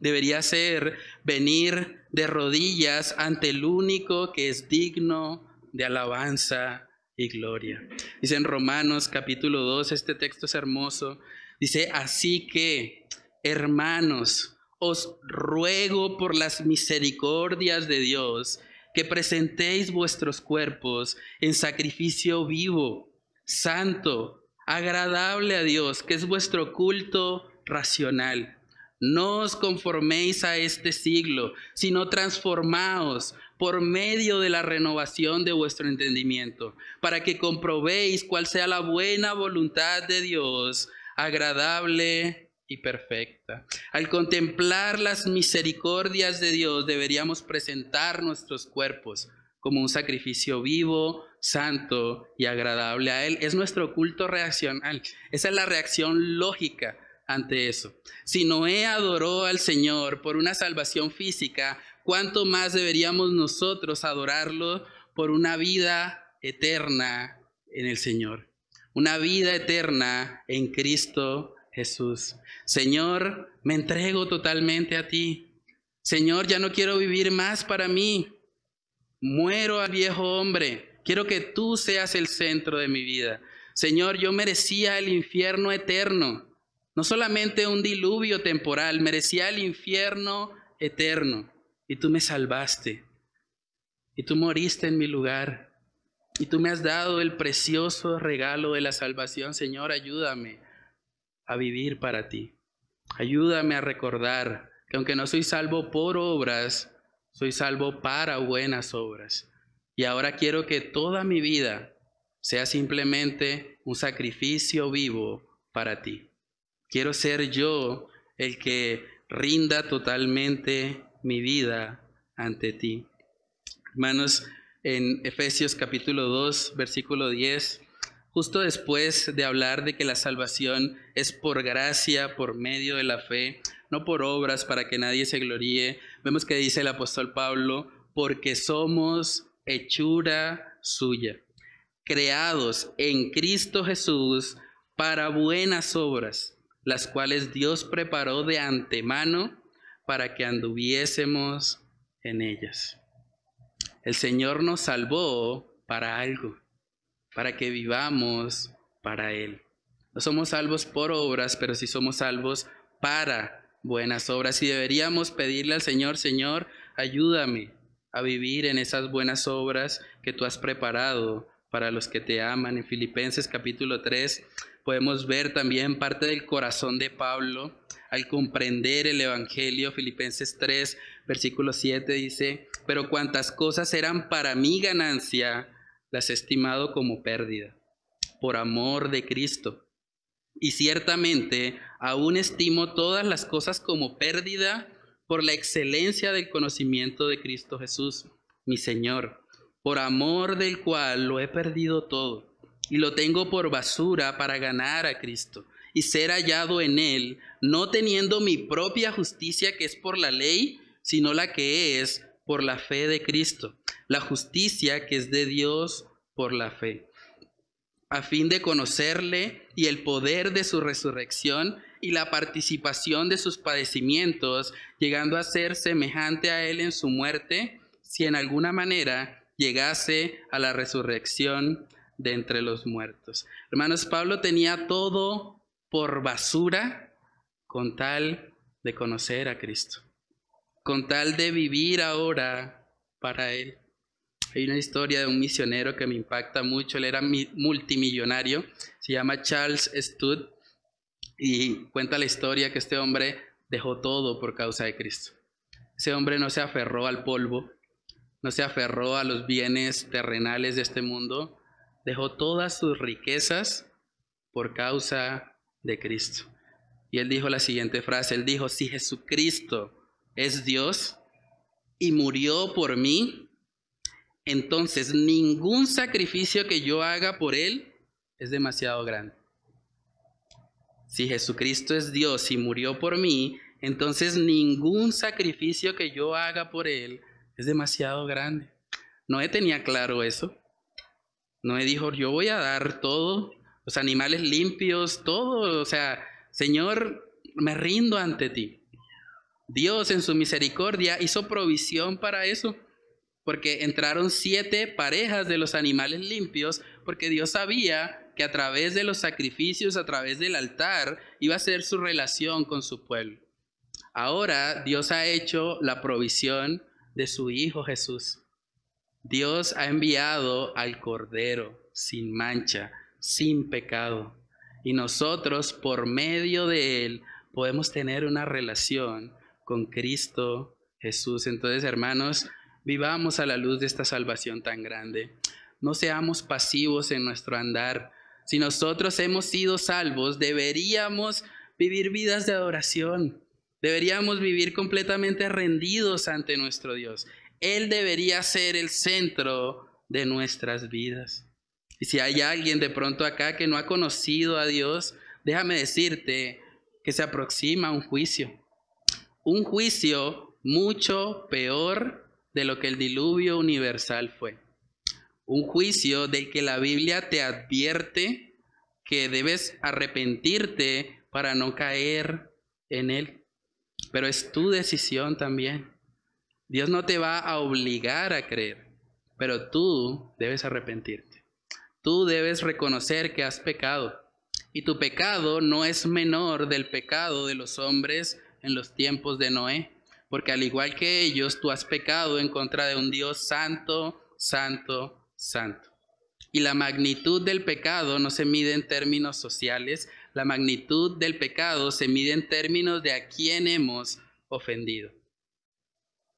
Debería ser venir de rodillas ante el único que es digno de alabanza y gloria. Dice en Romanos capítulo 2, este texto es hermoso. Dice, así que, hermanos, os ruego por las misericordias de Dios que presentéis vuestros cuerpos en sacrificio vivo, santo, agradable a Dios, que es vuestro culto racional. No os conforméis a este siglo, sino transformaos por medio de la renovación de vuestro entendimiento, para que comprobéis cuál sea la buena voluntad de Dios, agradable y perfecta. Al contemplar las misericordias de Dios, deberíamos presentar nuestros cuerpos como un sacrificio vivo, santo y agradable a Él. Es nuestro culto reaccional. Esa es la reacción lógica ante eso. Si Noé adoró al Señor por una salvación física, ¿cuánto más deberíamos nosotros adorarlo por una vida eterna en el Señor? Una vida eterna en Cristo Jesús. Señor, me entrego totalmente a ti. Señor, ya no quiero vivir más para mí. Muero al viejo hombre. Quiero que tú seas el centro de mi vida. Señor, yo merecía el infierno eterno. No solamente un diluvio temporal, merecía el infierno eterno. Y tú me salvaste. Y tú moriste en mi lugar. Y tú me has dado el precioso regalo de la salvación. Señor, ayúdame a vivir para ti. Ayúdame a recordar que aunque no soy salvo por obras, soy salvo para buenas obras. Y ahora quiero que toda mi vida sea simplemente un sacrificio vivo para ti. Quiero ser yo el que rinda totalmente mi vida ante ti. Hermanos, en Efesios capítulo 2, versículo 10, justo después de hablar de que la salvación es por gracia, por medio de la fe, no por obras para que nadie se gloríe, vemos que dice el apóstol Pablo, porque somos hechura suya, creados en Cristo Jesús para buenas obras las cuales Dios preparó de antemano para que anduviésemos en ellas. El Señor nos salvó para algo, para que vivamos para Él. No somos salvos por obras, pero sí somos salvos para buenas obras. Y deberíamos pedirle al Señor, Señor, ayúdame a vivir en esas buenas obras que tú has preparado para los que te aman. En Filipenses capítulo 3 podemos ver también parte del corazón de Pablo al comprender el Evangelio. Filipenses 3, versículo 7 dice, pero cuantas cosas eran para mi ganancia, las he estimado como pérdida, por amor de Cristo. Y ciertamente aún estimo todas las cosas como pérdida por la excelencia del conocimiento de Cristo Jesús, mi Señor, por amor del cual lo he perdido todo y lo tengo por basura para ganar a Cristo y ser hallado en Él, no teniendo mi propia justicia que es por la ley, sino la que es por la fe de Cristo, la justicia que es de Dios por la fe, a fin de conocerle y el poder de su resurrección y la participación de sus padecimientos, llegando a ser semejante a Él en su muerte, si en alguna manera llegase a la resurrección de entre los muertos. Hermanos, Pablo tenía todo por basura con tal de conocer a Cristo, con tal de vivir ahora para Él. Hay una historia de un misionero que me impacta mucho, él era multimillonario, se llama Charles Stud y cuenta la historia que este hombre dejó todo por causa de Cristo. Ese hombre no se aferró al polvo, no se aferró a los bienes terrenales de este mundo, dejó todas sus riquezas por causa de Cristo. Y él dijo la siguiente frase, él dijo, si Jesucristo es Dios y murió por mí, entonces ningún sacrificio que yo haga por él es demasiado grande. Si Jesucristo es Dios y murió por mí, entonces ningún sacrificio que yo haga por él es demasiado grande. Noé tenía claro eso. Noé dijo, yo voy a dar todo, los animales limpios, todo, o sea, Señor, me rindo ante ti. Dios en su misericordia hizo provisión para eso, porque entraron siete parejas de los animales limpios, porque Dios sabía que a través de los sacrificios, a través del altar, iba a ser su relación con su pueblo. Ahora Dios ha hecho la provisión de su Hijo Jesús. Dios ha enviado al Cordero sin mancha, sin pecado. Y nosotros, por medio de Él, podemos tener una relación con Cristo Jesús. Entonces, hermanos, vivamos a la luz de esta salvación tan grande. No seamos pasivos en nuestro andar. Si nosotros hemos sido salvos, deberíamos vivir vidas de adoración. Deberíamos vivir completamente rendidos ante nuestro Dios. Él debería ser el centro de nuestras vidas. Y si hay alguien de pronto acá que no ha conocido a Dios, déjame decirte que se aproxima un juicio. Un juicio mucho peor de lo que el diluvio universal fue. Un juicio del que la Biblia te advierte que debes arrepentirte para no caer en él pero es tu decisión también. Dios no te va a obligar a creer, pero tú debes arrepentirte. Tú debes reconocer que has pecado. Y tu pecado no es menor del pecado de los hombres en los tiempos de Noé, porque al igual que ellos, tú has pecado en contra de un Dios santo, santo, santo. Y la magnitud del pecado no se mide en términos sociales, la magnitud del pecado se mide en términos de a quién hemos ofendido.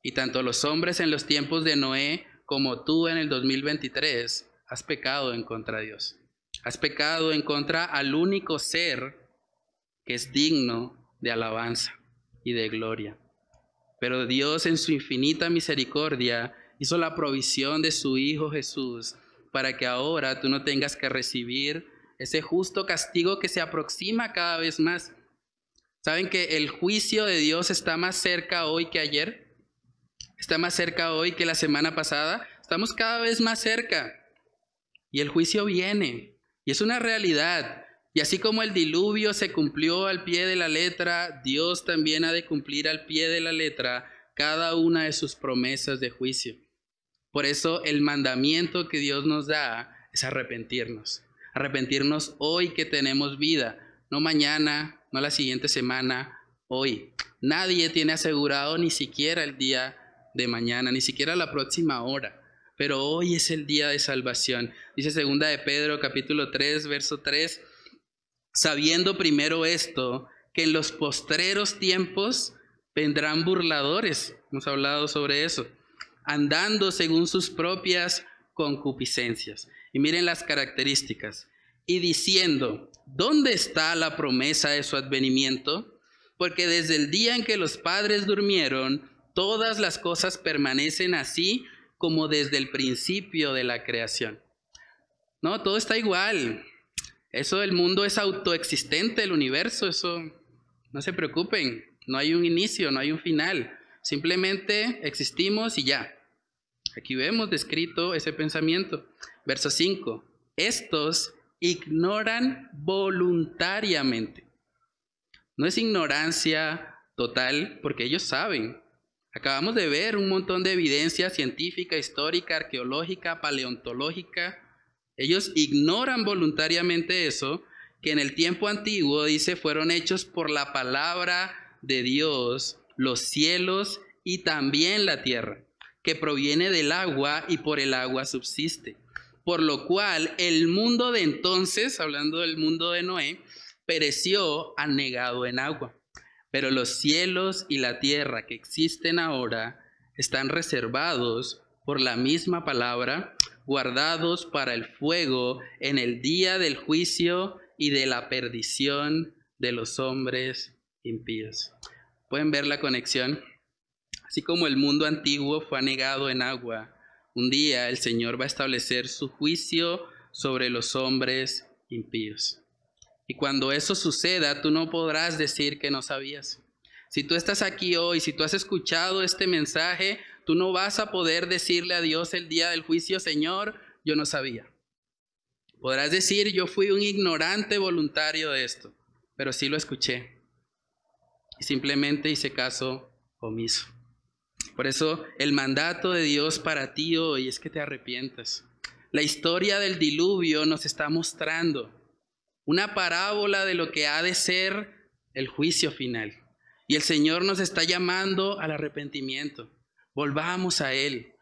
Y tanto los hombres en los tiempos de Noé como tú en el 2023 has pecado en contra de Dios. Has pecado en contra al único ser que es digno de alabanza y de gloria. Pero Dios en su infinita misericordia hizo la provisión de su Hijo Jesús para que ahora tú no tengas que recibir ese justo castigo que se aproxima cada vez más. ¿Saben que el juicio de Dios está más cerca hoy que ayer? Está más cerca hoy que la semana pasada. Estamos cada vez más cerca. Y el juicio viene. Y es una realidad. Y así como el diluvio se cumplió al pie de la letra, Dios también ha de cumplir al pie de la letra cada una de sus promesas de juicio. Por eso el mandamiento que Dios nos da es arrepentirnos. Arrepentirnos hoy que tenemos vida, no mañana, no la siguiente semana, hoy. Nadie tiene asegurado ni siquiera el día de mañana, ni siquiera la próxima hora. Pero hoy es el día de salvación. Dice segunda de Pedro capítulo 3, verso 3, sabiendo primero esto, que en los postreros tiempos vendrán burladores. Hemos hablado sobre eso. Andando según sus propias concupiscencias. Y miren las características. Y diciendo, ¿dónde está la promesa de su advenimiento? Porque desde el día en que los padres durmieron, todas las cosas permanecen así como desde el principio de la creación. No, todo está igual. Eso del mundo es autoexistente, el universo, eso no se preocupen, no hay un inicio, no hay un final. Simplemente existimos y ya. Aquí vemos descrito ese pensamiento. Verso 5. Estos ignoran voluntariamente. No es ignorancia total porque ellos saben. Acabamos de ver un montón de evidencia científica, histórica, arqueológica, paleontológica. Ellos ignoran voluntariamente eso, que en el tiempo antiguo, dice, fueron hechos por la palabra de Dios los cielos y también la tierra que proviene del agua y por el agua subsiste. Por lo cual el mundo de entonces, hablando del mundo de Noé, pereció anegado en agua. Pero los cielos y la tierra que existen ahora están reservados por la misma palabra, guardados para el fuego en el día del juicio y de la perdición de los hombres impíos. ¿Pueden ver la conexión? Así como el mundo antiguo fue anegado en agua, un día el Señor va a establecer su juicio sobre los hombres impíos. Y cuando eso suceda, tú no podrás decir que no sabías. Si tú estás aquí hoy, si tú has escuchado este mensaje, tú no vas a poder decirle a Dios el día del juicio, Señor, yo no sabía. Podrás decir, yo fui un ignorante voluntario de esto, pero sí lo escuché. Y simplemente hice caso omiso. Por eso el mandato de Dios para ti hoy es que te arrepientas. La historia del diluvio nos está mostrando una parábola de lo que ha de ser el juicio final. Y el Señor nos está llamando al arrepentimiento. Volvamos a Él.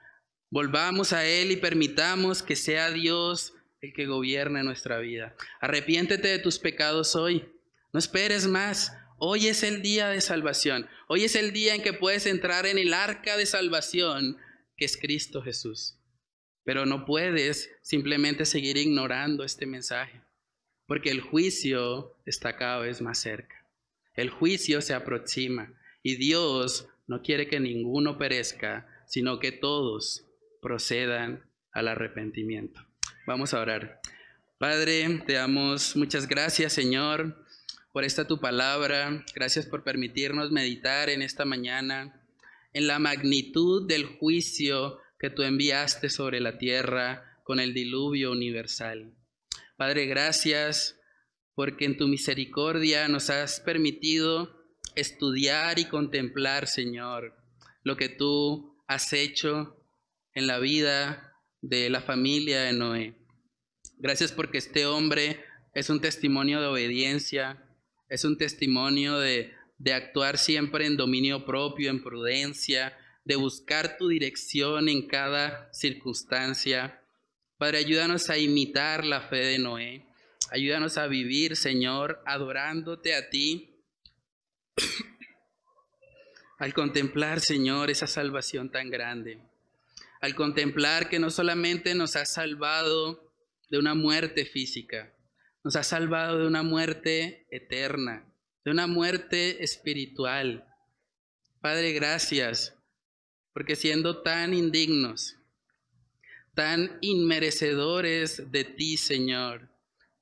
Volvamos a Él y permitamos que sea Dios el que gobierne nuestra vida. Arrepiéntete de tus pecados hoy. No esperes más. Hoy es el día de salvación. Hoy es el día en que puedes entrar en el arca de salvación que es Cristo Jesús. Pero no puedes simplemente seguir ignorando este mensaje porque el juicio está cada vez más cerca. El juicio se aproxima y Dios no quiere que ninguno perezca, sino que todos procedan al arrepentimiento. Vamos a orar. Padre, te damos muchas gracias, Señor, por esta tu palabra. Gracias por permitirnos meditar en esta mañana en la magnitud del juicio que tú enviaste sobre la tierra con el diluvio universal. Padre, gracias porque en tu misericordia nos has permitido estudiar y contemplar, Señor, lo que tú has hecho en la vida de la familia de Noé. Gracias porque este hombre es un testimonio de obediencia, es un testimonio de, de actuar siempre en dominio propio, en prudencia, de buscar tu dirección en cada circunstancia. Padre, ayúdanos a imitar la fe de Noé. Ayúdanos a vivir, Señor, adorándote a ti. Al contemplar, Señor, esa salvación tan grande. Al contemplar que no solamente nos ha salvado de una muerte física, nos ha salvado de una muerte eterna, de una muerte espiritual. Padre, gracias, porque siendo tan indignos, tan inmerecedores de ti, Señor.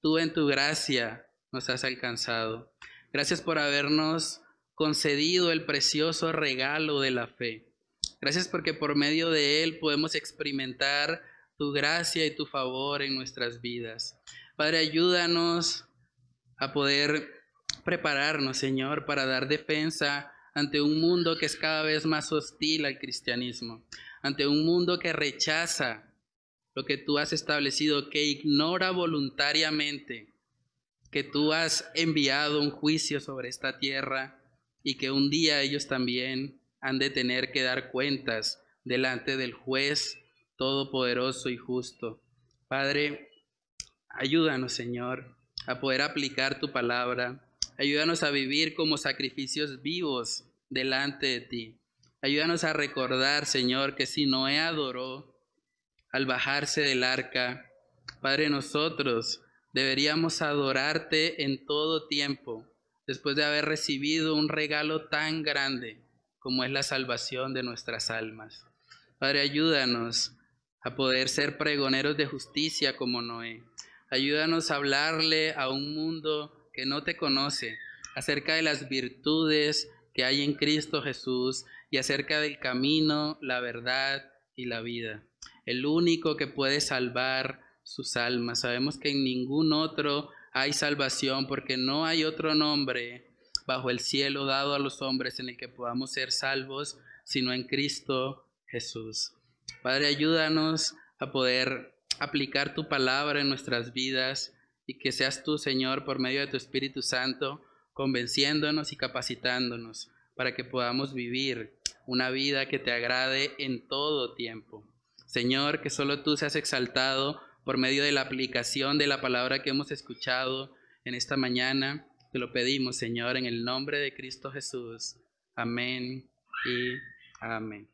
Tú en tu gracia nos has alcanzado. Gracias por habernos concedido el precioso regalo de la fe. Gracias porque por medio de él podemos experimentar tu gracia y tu favor en nuestras vidas. Padre, ayúdanos a poder prepararnos, Señor, para dar defensa ante un mundo que es cada vez más hostil al cristianismo, ante un mundo que rechaza lo que tú has establecido, que ignora voluntariamente que tú has enviado un juicio sobre esta tierra y que un día ellos también han de tener que dar cuentas delante del juez todopoderoso y justo. Padre, ayúdanos, Señor, a poder aplicar tu palabra. Ayúdanos a vivir como sacrificios vivos delante de ti. Ayúdanos a recordar, Señor, que si Noé adoró, al bajarse del arca. Padre, nosotros deberíamos adorarte en todo tiempo, después de haber recibido un regalo tan grande como es la salvación de nuestras almas. Padre, ayúdanos a poder ser pregoneros de justicia como Noé. Ayúdanos a hablarle a un mundo que no te conoce acerca de las virtudes que hay en Cristo Jesús y acerca del camino, la verdad y la vida el único que puede salvar sus almas. Sabemos que en ningún otro hay salvación porque no hay otro nombre bajo el cielo dado a los hombres en el que podamos ser salvos, sino en Cristo Jesús. Padre, ayúdanos a poder aplicar tu palabra en nuestras vidas y que seas tú, Señor, por medio de tu Espíritu Santo, convenciéndonos y capacitándonos para que podamos vivir una vida que te agrade en todo tiempo. Señor, que solo tú seas exaltado por medio de la aplicación de la palabra que hemos escuchado en esta mañana. Te lo pedimos, Señor, en el nombre de Cristo Jesús. Amén y amén.